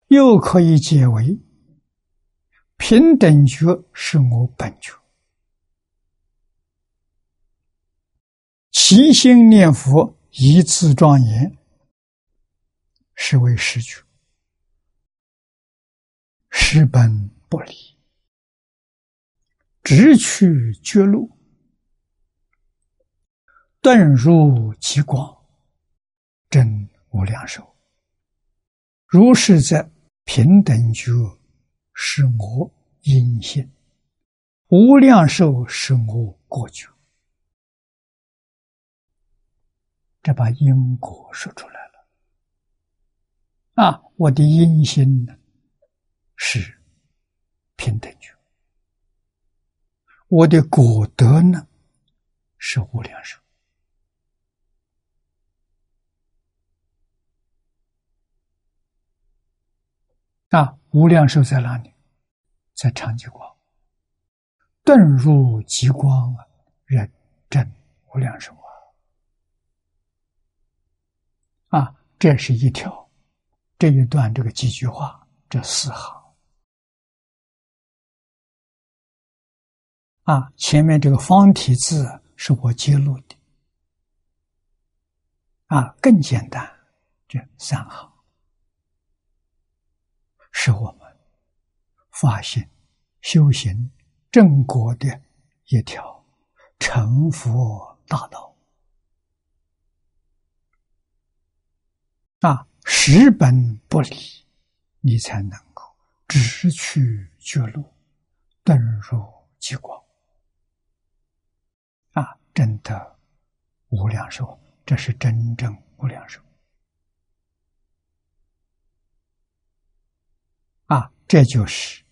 [SPEAKER 1] 又可以解为平等觉是我本觉，齐心念佛。一字庄严，是为实觉，实本不离，直取绝路，顿入极光，真无量寿。如是者，平等觉是我因性，无量寿是我过觉。这把因果说出来了啊！我的因心呢是平等觉，我的果德呢是无量寿啊！无量寿在哪里？在长极光。顿入极光啊，人证无量寿啊！这是一条，这一段这个几句话，这四行啊，前面这个方体字是我揭露的啊，更简单，这三行是我们发现修行。正果的一条成佛大道啊，十本不离，你才能够直取绝路，遁入极光啊！真的无量寿，这是真正无量寿啊！这就是。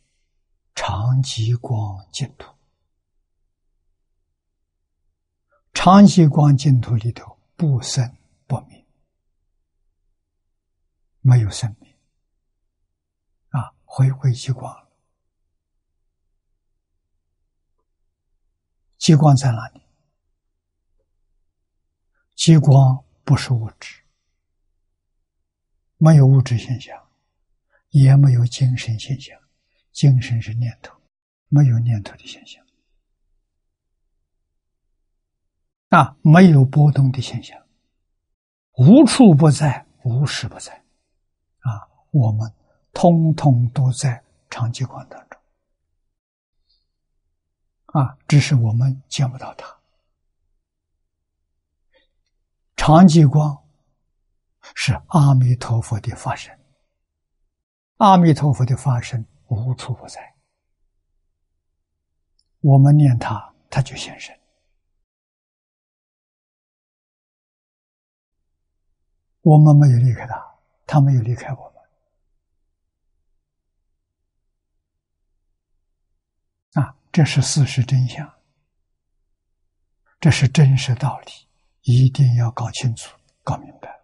[SPEAKER 1] 长极光净土，长极光净土里头不生不灭，没有生命啊！回归极光了，极光在哪里？极光不是物质，没有物质现象，也没有精神现象。精神是念头，没有念头的现象，啊，没有波动的现象，无处不在，无时不在，啊，我们通通都在长极光当中，啊，只是我们见不到它。长极光是阿弥陀佛的化身，阿弥陀佛的化身。无处不在，我们念他，他就现身；我们没有离开他，他没有离开我们。啊，这是事实真相，这是真实道理，一定要搞清楚、搞明白。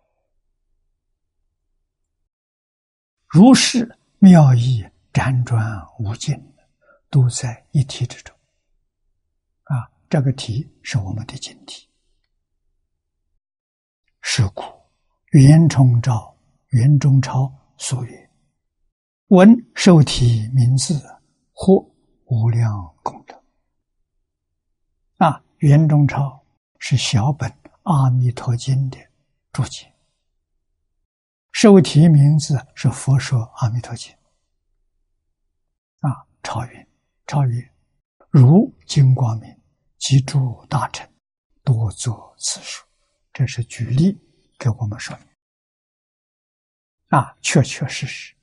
[SPEAKER 1] 如是妙义。辗转无尽，都在一体之中。啊，这个题是我们的经题。是故袁崇昭、袁中超所曰：“闻受题名字，获无量功德。”啊，袁中超是小本《阿弥陀经》的注解，受题名字是《佛说阿弥陀经》。啊，超云，超越，如金光明及诸大臣，多作此书。这是举例给我们说明。啊，确确实实，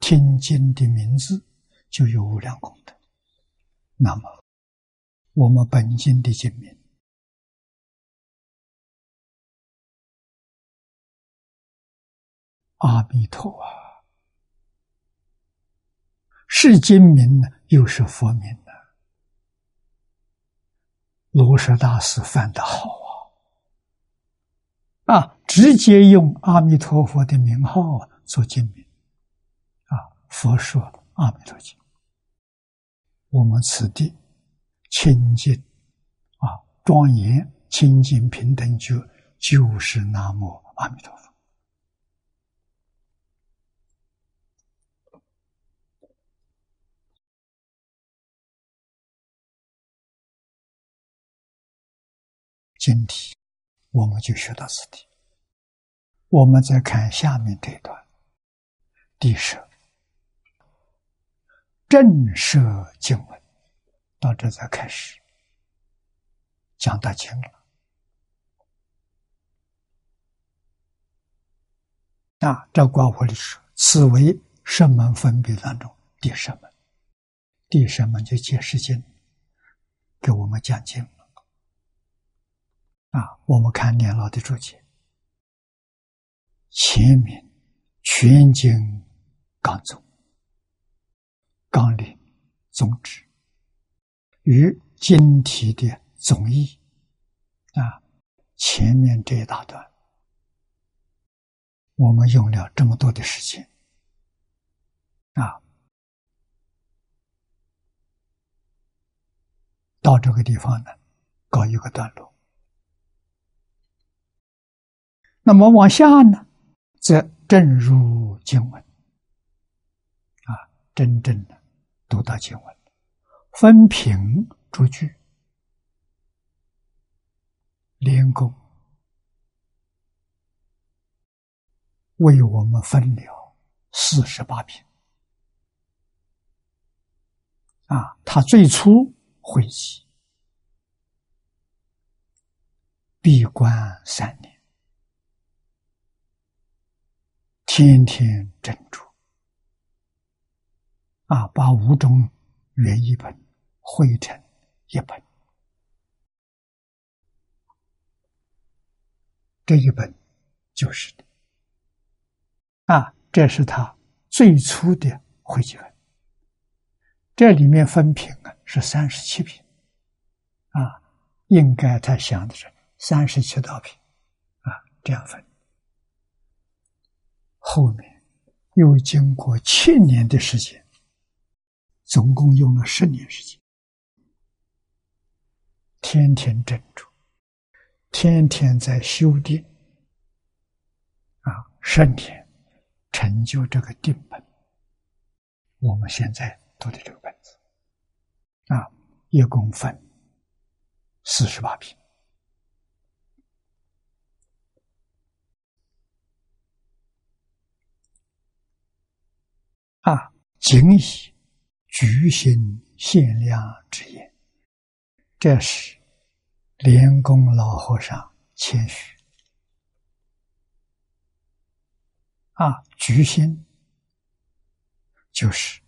[SPEAKER 1] 听经的名字就有无量功德。那么，我们本经的经名，阿弥陀啊。是经名呢，又是佛名呢。罗什大师犯的好啊！啊，直接用阿弥陀佛的名号做经名，啊，佛说阿弥陀经。我们此地清净啊，庄严清净平等觉，就是南无阿弥陀佛。今天，我们就学到此地。我们再看下面这一段，第十正设经文，到这才开始讲大经了。啊，这卦我里说，此为圣门分别当中第十门，第十门就解释经，给我们讲经。啊，我们看年老的注解，前面全经纲宗纲领宗旨与经题的总义啊，前面这一大段，我们用了这么多的时间啊，到这个地方呢，搞一个段落。那么往下呢？则正如经文。啊，真正的读到经文，分品逐句，连功为我们分了四十八品啊，他最初会集闭关三年。天天珍珠啊，把五种原译本汇成一本，这一本就是的啊，这是他最初的汇集本。这里面分品啊是三十七品。啊，应该他想的是三十七道品。啊，这样分。后面又经过七年的时间，总共用了十年时间，天天镇住，天天在修定，啊，十年成就这个定本。我们现在读的这个本子，啊，一共分四十八品。啊，仅以局心限量之言，这是莲公老和尚谦虚。啊，局心就是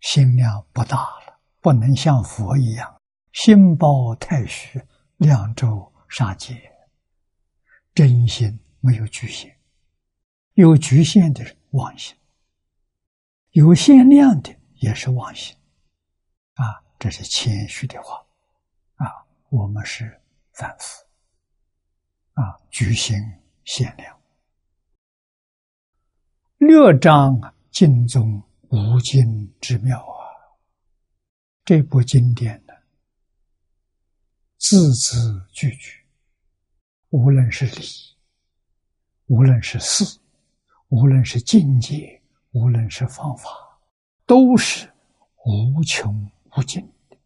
[SPEAKER 1] 心量不大了，不能像佛一样心包太虚，量周杀戒，真心没有局限，有局限的妄心。有限量的也是妄心，啊，这是谦虚的话，啊，我们是凡夫，啊，居心限量。六章经中无尽之妙啊，这部经典呢，字字句句，无论是理，无论是事，无论是境界。无论是方法，都是无穷无尽的，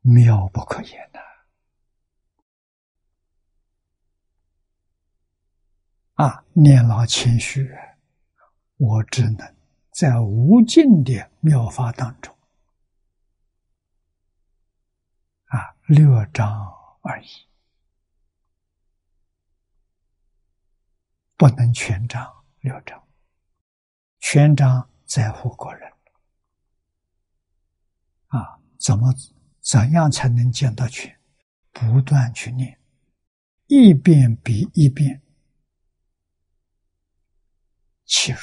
[SPEAKER 1] 妙不可言的。啊，念老谦虚，我只能在无尽的妙法当中，啊，略章而已。不能全章六章，全章在乎个人啊！怎么怎样才能见到全？不断去念，一遍比一遍切入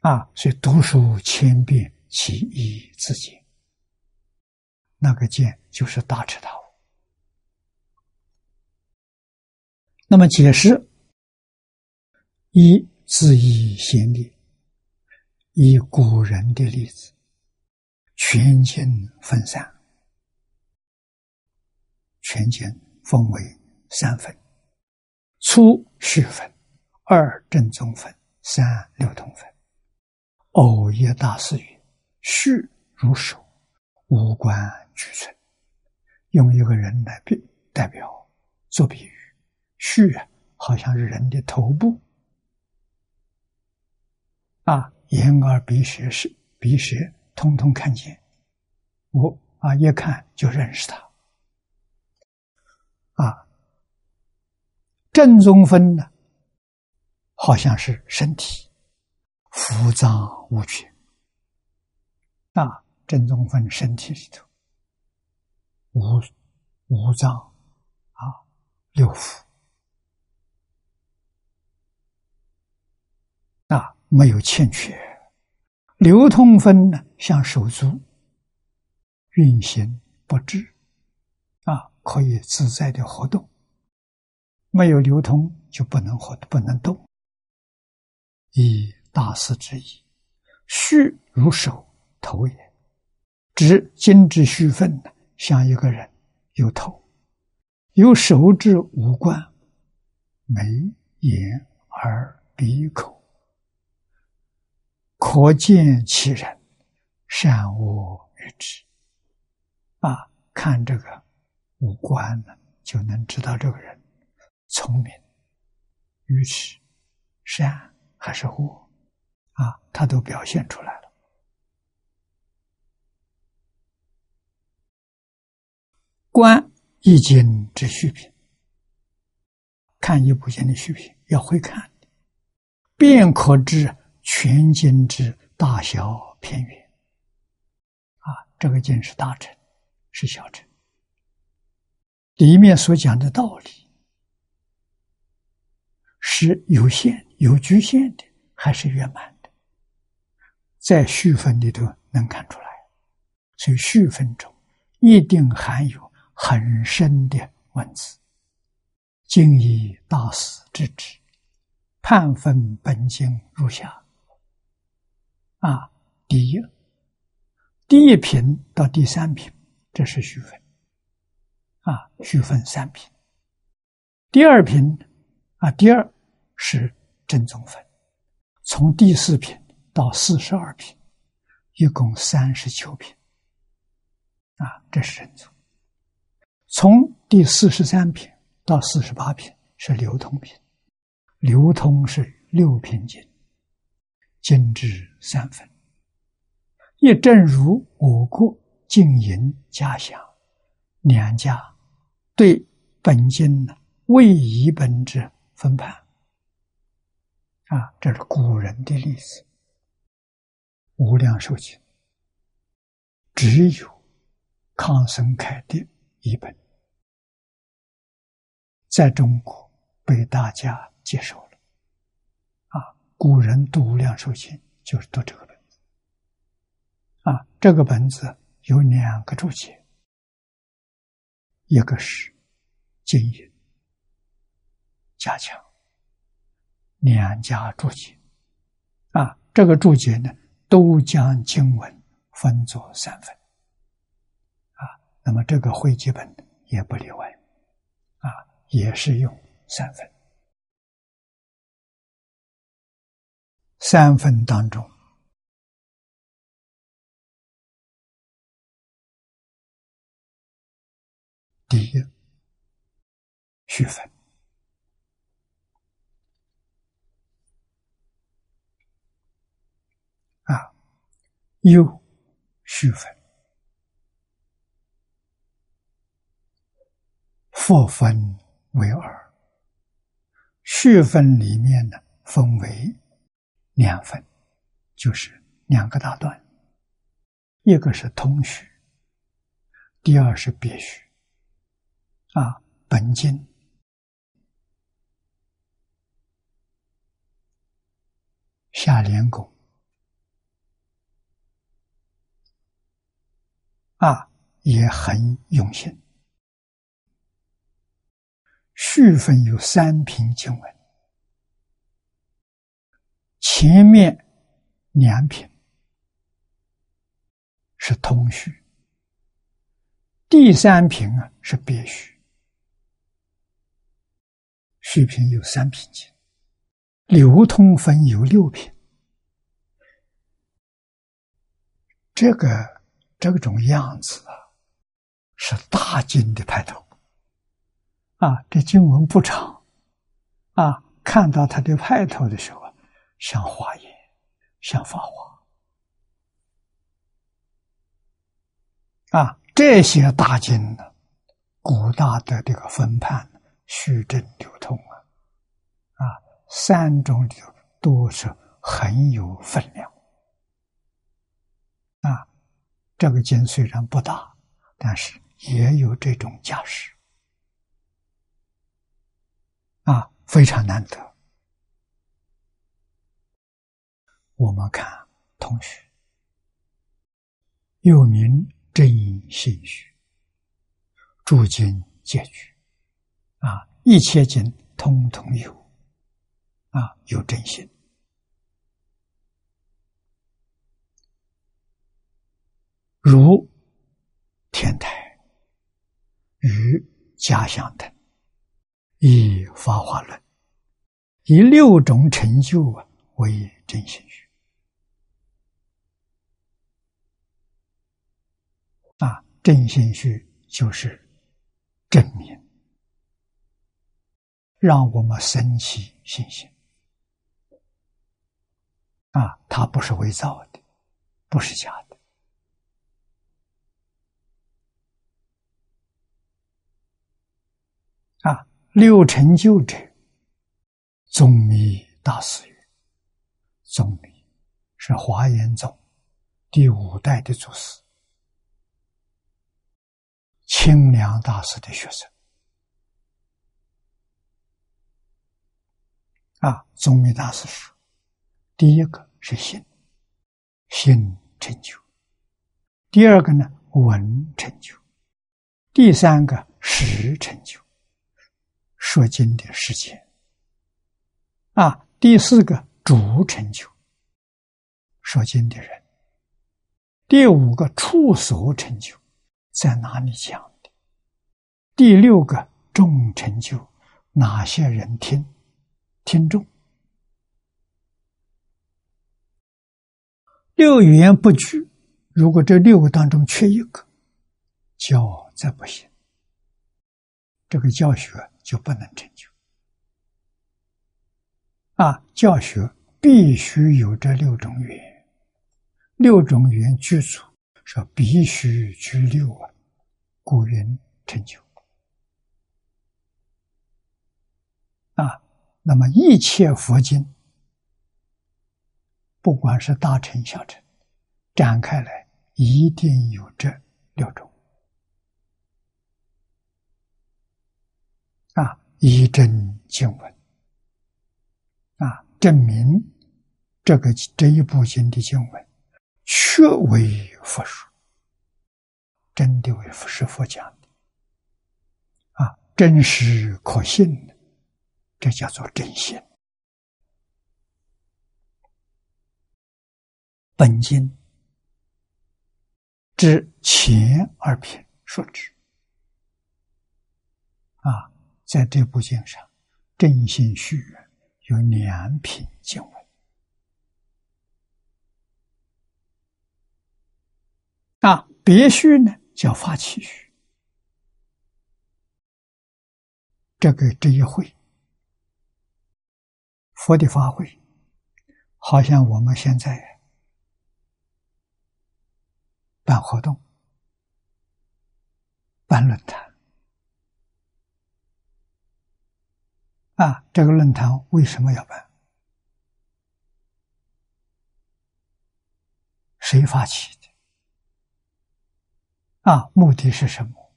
[SPEAKER 1] 啊！所以读书千遍，其义自见。那个见就是大彻大悟。那么解释：一字义先例，以古人的例子，全经分散，全经分为三分：初序分，二正宗分，三六通分。偶一大师语：“序如手，无关俱存。”用一个人来比代表做比喻。须，好像是人的头部啊，眼耳鼻舌是鼻舌，通通看见。我啊，一看就认识他啊。正中分呢，好像是身体，五脏无缺啊。正中分身体里头，五五脏啊，六腑。啊，没有欠缺，流通分呢，像手足运行不滞，啊，可以自在的活动。没有流通就不能活，不能动。以大师之意。虚如手头也，指精之虚分呢，像一个人有头，有手之五官，眉、眼、耳、鼻、口，可见其人善恶与之。啊，看这个五官呢，就能知道这个人聪明、愚痴、善还是恶。啊，他都表现出来了。观易经之虚品，看一部经的虚品要会看，便可知全经之大小偏远。啊，这个经是大乘，是小乘，里面所讲的道理是有限、有局限的，还是圆满的？在序分里头能看出来，所以序分中一定含有很深的文字。经以大师之旨，判分本经如下：啊，第一，第一品到第三品，这是序分。啊，序分三品。第二品，啊，第二是正宗分，从第四品。到四十二品，一共三十九品，啊，这是正宗。从第四十三品到四十八品是流通品，流通是六品经，经至三分。也正如我国经营家乡两家对本经呢未以本之分判，啊，这是古人的例子。无量寿经只有康生开的一本，在中国被大家接受。古人读无量寿经就是读这个本子。啊，这个本子有两个注解，一个是经营加强，两家注解。啊，这个注解呢？都将经文分作三分，啊，那么这个汇集本也不例外，啊，也是用三分。三分当中，第一续分。啊，有序分，复分为二。序分里面呢，分为两分，就是两个大段，一个是通序，第二是别序。啊，本经下联拱。啊，也很用心。序分有三品经文，前面两品是通序，第三品啊是别序。序品有三品经，流通分有六品，这个。这种样子啊，是大经的派头。啊，这经文不长，啊，看到它的派头的时候，像华严，像法华。啊，这些大经呢，古大的这个分判、虚正、流通啊，啊，三种流都是很有分量。啊。这个经虽然不大，但是也有这种架势，啊，非常难得。我们看同学，又名真心虚，诸经皆具，啊，一切经通通有，啊，有真心。如天台。与家乡等，以《法华论》，以六种成就啊为真心学。啊，真心学就是证明，让我们升起信心啊，它不是伪造的，不是假的。啊，六成就者，宗密大师曰：“宗密是华严宗第五代的祖师，清凉大师的学生。啊，宗密大师说，第一个是心，心成就；第二个呢，文成就；第三个识成就。”说经的时间啊，第四个主成就。说经的人，第五个处所成就。在哪里讲的？第六个众成就哪些人听？听众六语言不拘，如果这六个当中缺一个，教再不行，这个教学。就不能成就啊！教学必须有这六种语言，六种语言具足，说必须具六啊，故云成就啊。那么一切佛经，不管是大乘小乘，展开来一定有这六种。啊，一真经文啊，证明这个这一部经的经文确为佛说，真的为佛是佛讲的啊，真实可信的，这叫做真心。本经之前二篇说之啊。在这部经上，《正心序》有两品经文啊，别序呢叫发起虚。这个这一会，佛的法会，好像我们现在办活动、办论坛。啊，这个论坛为什么要办？谁发起的？啊，目的是什么？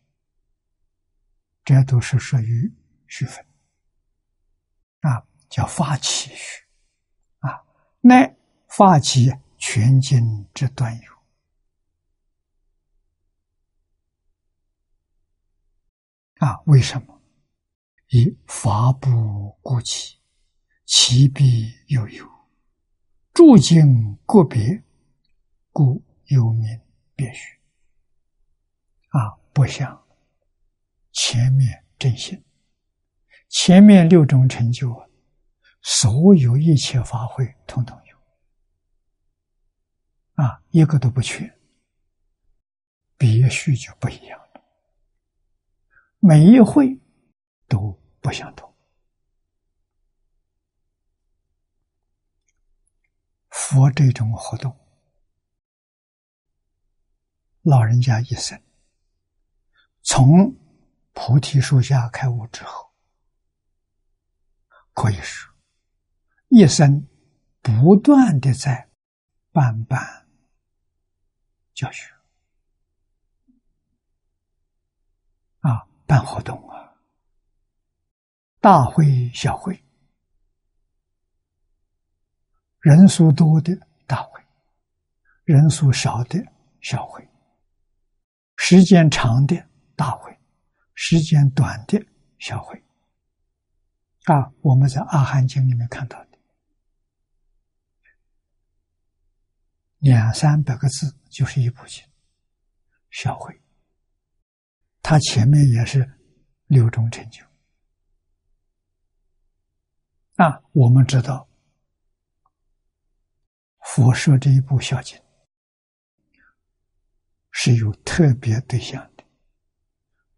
[SPEAKER 1] 这都是属于序分。啊，叫发起序。啊，乃发起全经之端有。啊，为什么？以法不孤起，其必悠悠；诸经个别，故有名别序。啊，不像前面正信，前面六种成就，所有一切法会统统有，啊，一个都不缺。别序就不一样了，每一会。都不相同。佛这种活动，老人家一生从菩提树下开悟之后，可以说一生不断的在办办教学啊，办活动啊。大会、小会，人数多的大会，人数少的小会，时间长的大会，时间短的小会。啊，我们在《阿含经》里面看到的，两三百个字就是一部经，小会，他前面也是六种成就。啊，我们知道，佛说这一部《小经》是有特别对象。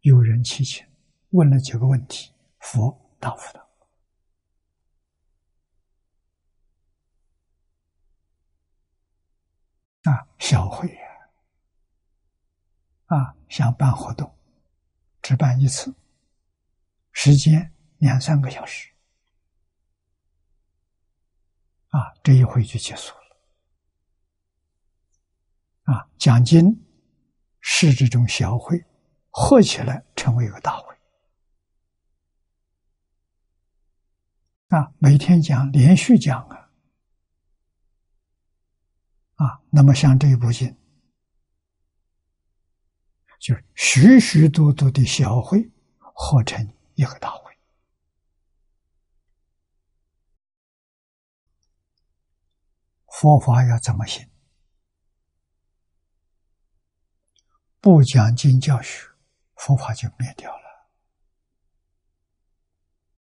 [SPEAKER 1] 有人祈请，问了几个问题，佛答复他。啊，小会呀，啊，想办活动，只办一次，时间两三个小时，啊，这一回就结束了。啊，奖金是这种小会。合起来成为一个大会啊！每天讲，连续讲啊啊！那么像这一部经，就是许许多多的小会合成一个大会。佛法要怎么行？不讲经教学。佛法就灭掉了。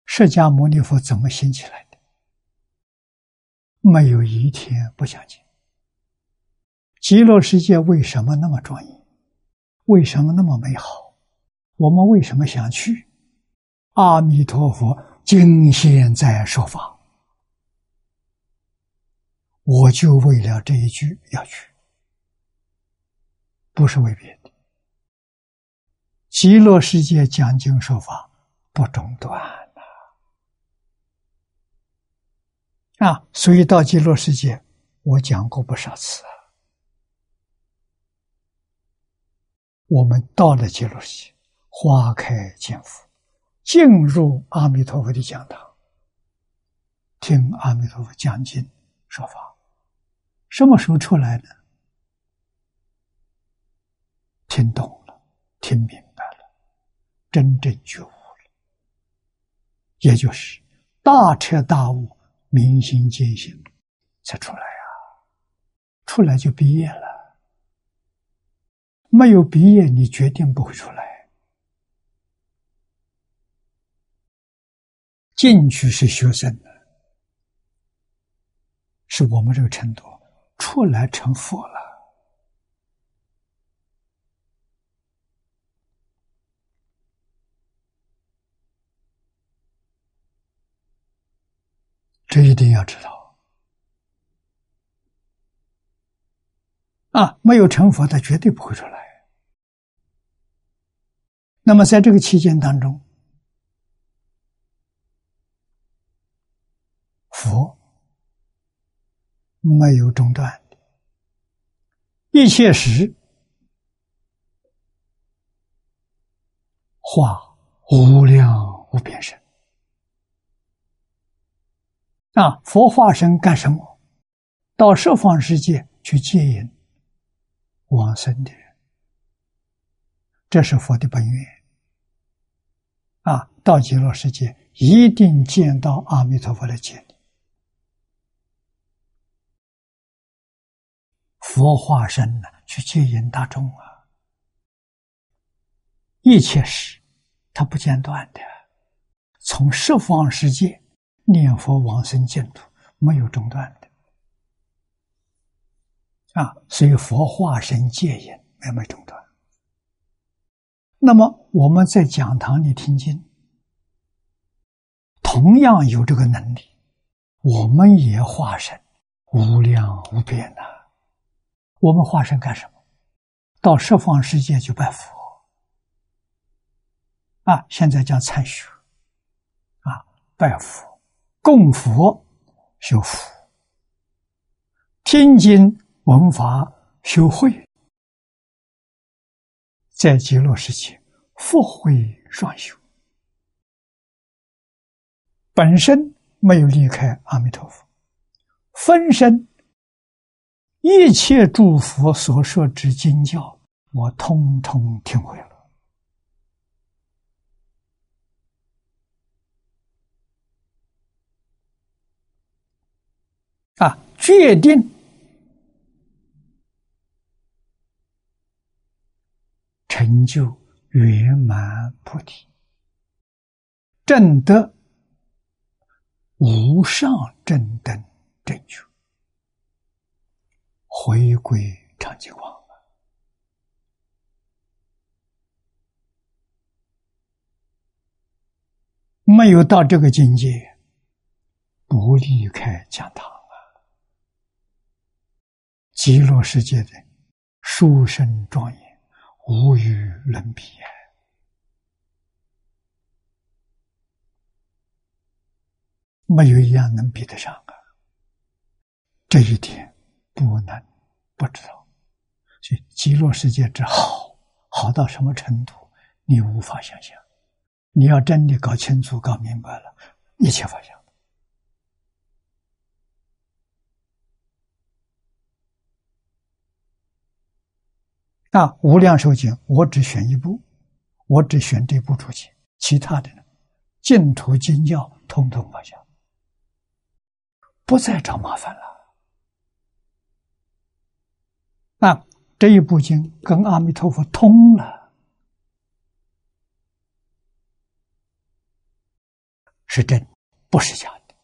[SPEAKER 1] 释迦牟尼佛怎么兴起来的？没有一天不讲经。极乐世界为什么那么庄严？为什么那么美好？我们为什么想去？阿弥陀佛，今现在说法，我就为了这一句要去，不是为别的。极乐世界讲经说法不中断呐！啊，所以到极乐世界，我讲过不少次。我们到了极乐世界，花开见佛，进入阿弥陀佛的讲堂，听阿弥陀佛讲经说法。什么时候出来呢？听懂了，听明。真正觉悟了，也就是大彻大悟、明心见性才出来啊！出来就毕业了，没有毕业，你决定不会出来。进去是学生，是我们这个程度；出来成佛了。这一定要知道啊！没有成佛，的绝对不会出来。那么，在这个期间当中，佛没有中断，一切时化无量无边身。啊！佛化身干什么？到十方世界去接引往生的人，这是佛的本愿。啊！到极乐世界一定见到阿弥陀佛来接你。佛化身呢，去接引大众啊！一切事，他不间断的，从十方世界。念佛往生净土没有中断的啊，所以佛化身戒引没有中断。那么我们在讲堂里听经，同样有这个能力，我们也化身无量无边呐。我们化身干什么？到十方世界去拜佛啊！现在叫参学啊，拜佛。供佛修福，听经闻法修慧，在极乐世界福慧双修，本身没有离开阿弥陀佛，分身一切诸佛所说之经教，我通通听会了。啊，决定成就圆满菩提，正得无上正等正觉，回归常寂光。没有到这个境界，不离开讲堂！极乐世界的殊胜庄严，无与伦比啊！没有一样能比得上啊！这一点不能不知道。所以极乐世界之好，好到什么程度，你无法想象。你要真的搞清楚、搞明白了，一切法相。那无量寿经，我只选一部，我只选这部出去，其他的呢，净土经教通通放下，不再找麻烦了。那这一部经跟阿弥陀佛通了。是真，不是假的。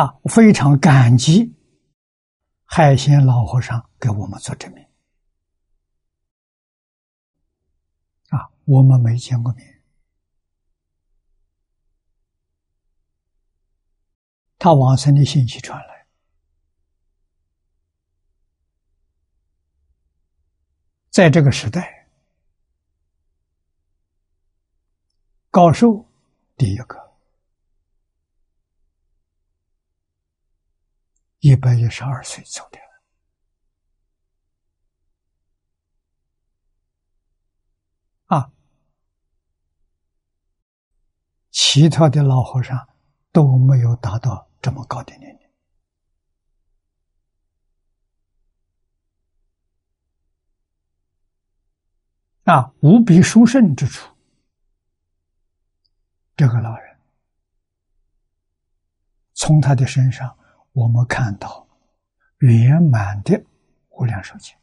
[SPEAKER 1] 啊，非常感激海鲜老和尚给我们做证明。啊，我们没见过面，他往生的信息传来，在这个时代。高寿第一个，一百一十二岁走的，啊，其他的老和尚都没有达到这么高的年龄，啊，无比殊胜之处。这个老人，从他的身上，我们看到圆满的无量寿经，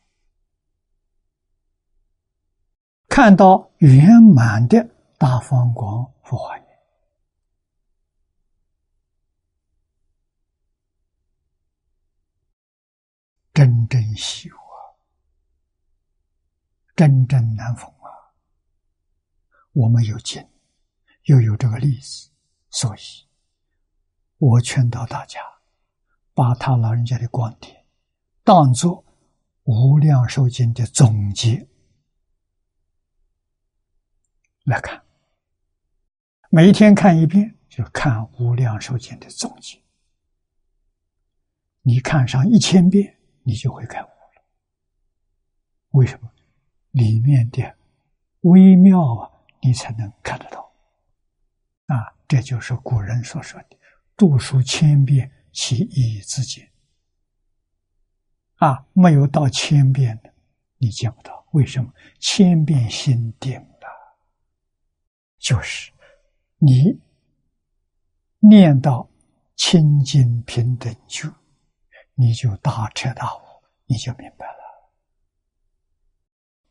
[SPEAKER 1] 看到圆满的大方光佛化眼，真正稀有啊，真正难逢啊，我们有经。又有这个例子，所以，我劝导大家，把他老人家的观点当做《无量寿经》的总结来看。每天看一遍，就看《无量寿经》的总结。你看上一千遍，你就会开悟了。为什么？里面的微妙啊，你才能看得到。啊，这就是古人所说的“读书千遍，其义自见”。啊，没有到千遍的，你见不到。为什么？千遍心定了，就是你念到清净平等觉，你就大彻大悟，你就明白了。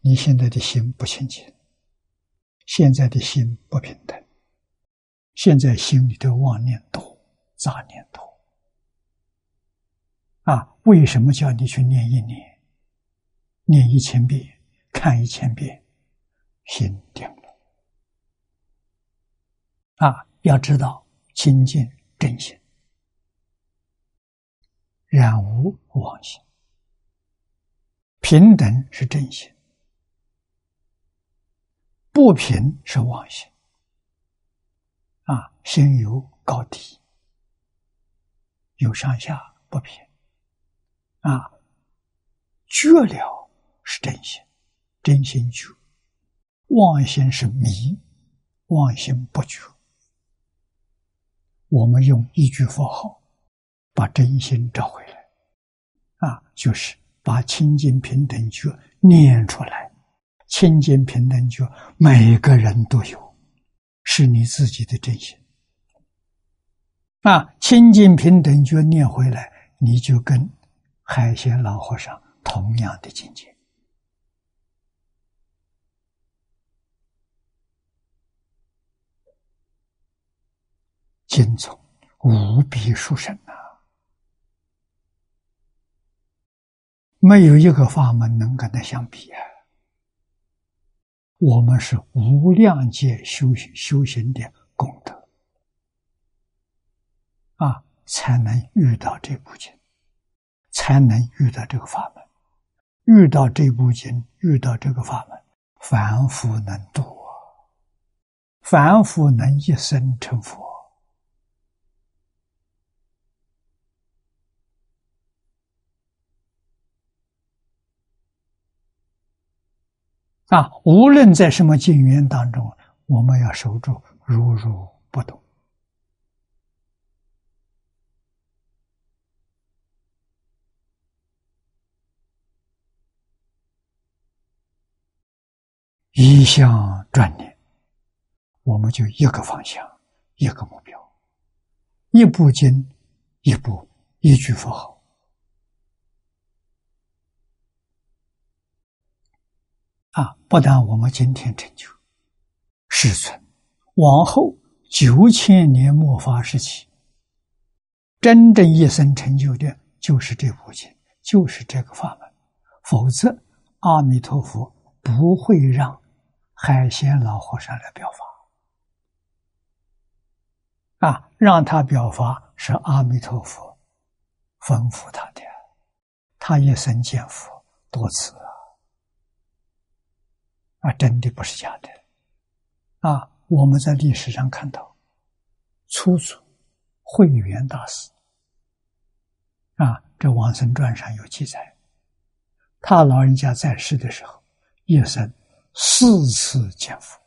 [SPEAKER 1] 你现在的心不清净，现在的心不平等。现在心里头妄念多，杂念多，啊，为什么叫你去念一念，念一千遍，看一千遍，心定了？啊，要知道清净真心，染无妄心，平等是真心，不平是妄心。啊，心有高低，有上下不平。啊，觉了是真心，真心觉；妄心是迷，妄心不觉。我们用一句佛号，把真心找回来，啊，就是把清净平等觉念出来。清净平等觉，每个人都有，是你自己的真心。啊，清净平等觉念回来，你就跟海鲜老和尚同样的境界。精从无比殊胜。没有一个法门能跟它相比啊！我们是无量界修行修行的功德啊，才能遇到这部经，才能遇到这个法门。遇到这部经，遇到这个法门，凡夫能度啊，凡夫能一生成佛啊！无论在什么境缘当中，我们要守住如如不动。一向转念，我们就一个方向，一个目标，一部经，一部一句佛号啊！不但我们今天成就，世存，往后九千年末法时期，真正一生成就的，就是这部经，就是这个法门。否则，阿弥陀佛不会让。海鲜老和尚来表法啊，让他表法是阿弥陀佛吩咐他的，他一生见佛多次啊，真的不是假的啊！我们在历史上看到，初祖慧远大师啊，这《往生传》上有记载，他老人家在世的时候，一生。四次见佛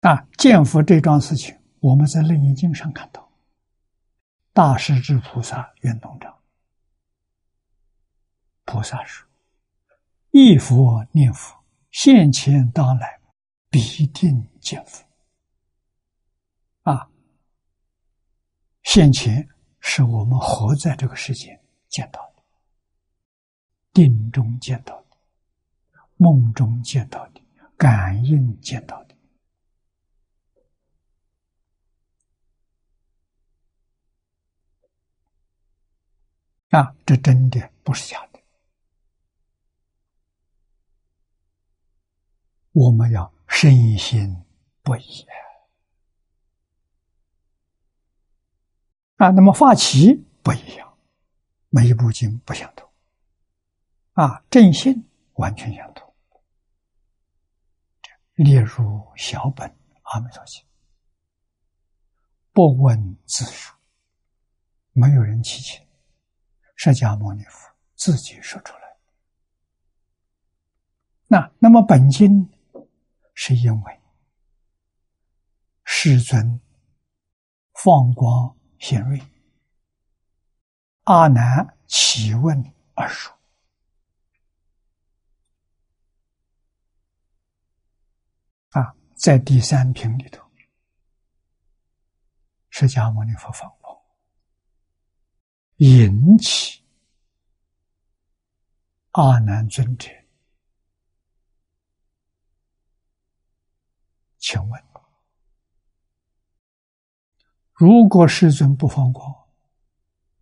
[SPEAKER 1] 啊！见佛这桩事情，我们在《楞严经》上看到，大势至菩萨圆通章，菩萨说：“一佛念佛，现前当来，必定见佛。”啊，现前是我们活在这个世界见到的，定中见到的。梦中见到的，感应见到的，啊，这真的不是假的。我们要深信不疑啊！那么法器不一样，每一部经不相同，啊，正信完全相同。列入小本《阿弥陀经》，不问自述，没有人提起，释迦牟尼佛自己说出来。那那么本经是因为世尊放光显瑞，阿难起问而说。在第三品里头，释迦牟尼佛放光，引起阿难尊者，请问：如果世尊不放光，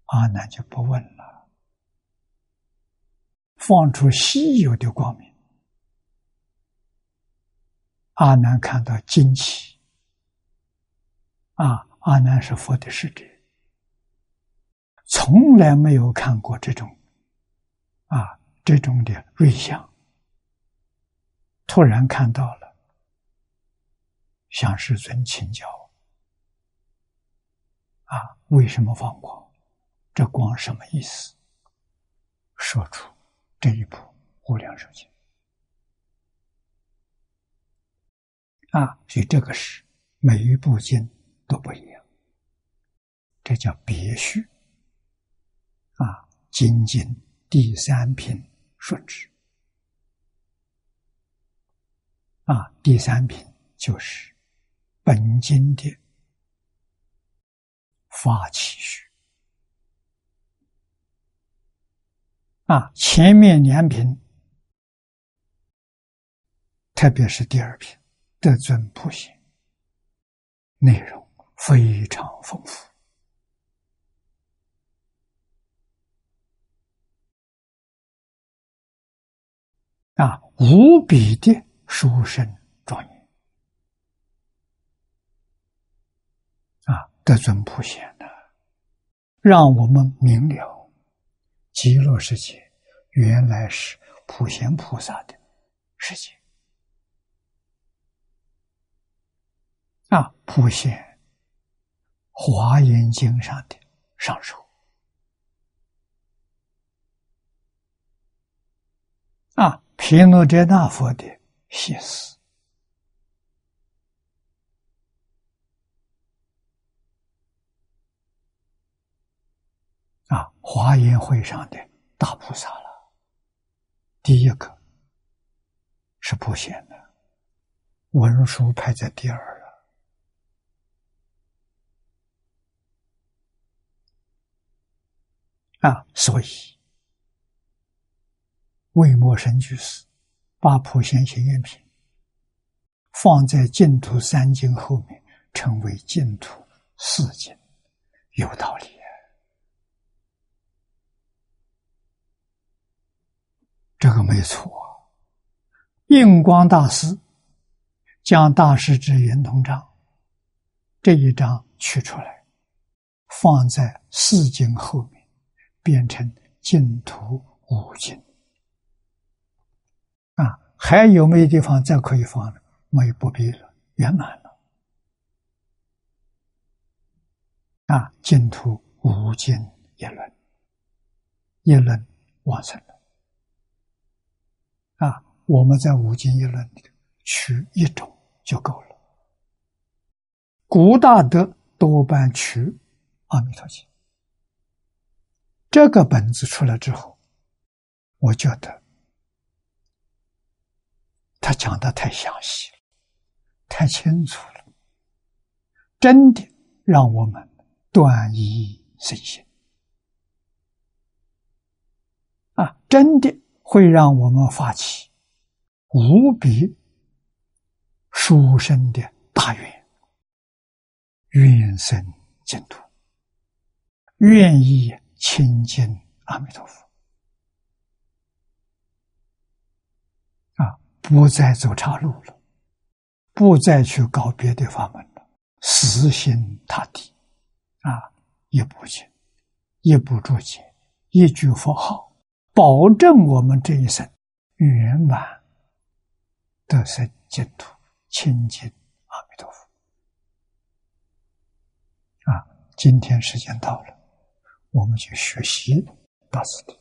[SPEAKER 1] 阿难就不问了，放出稀有的光明。阿难看到惊奇，啊！阿难是佛的使者，从来没有看过这种，啊，这种的瑞相。突然看到了，向世尊请教，啊，为什么放光？这光什么意思？说出这一部《无量寿经》。啊，所以这个是每一部经都不一样，这叫别序。啊，经经第三品说之。啊，第三品就是本经的发起序。啊，前面两品，特别是第二品。的尊普贤，内容非常丰富。啊，无比的殊胜庄严这！尊普贤的，让我们明了极乐世界原来是普贤菩萨的世界。啊，普贤《华严经》上的上首啊，毗卢遮那佛的谢思啊，华严会上的大菩萨了，第一个是普贤的，文殊排在第二了。啊，所以魏默生居士把《普贤行愿品》放在净土三经后面，称为净土四经，有道理。这个没错。印光大师将《大师之圆通章》这一章取出来，放在四经后面。变成净土五经啊，还有没有地方再可以放呢？没有，不必了，圆满了啊！净土五经一轮，一轮完成啊！我们在五经一论里取一种就够了。古大德多半取《阿弥陀经》。这个本子出来之后，我觉得他讲的太详细了，太清楚了，真的让我们断疑生信啊！真的会让我们发起无比殊胜的大愿，愿生净土，愿意。亲近阿弥陀佛啊，不再走岔路了，不再去搞别的法门了，死心塌地啊，一部经，一部注解，一句佛号，保证我们这一生圆满得生净土，清净阿弥陀佛啊！今天时间到了。我们去学习大字体。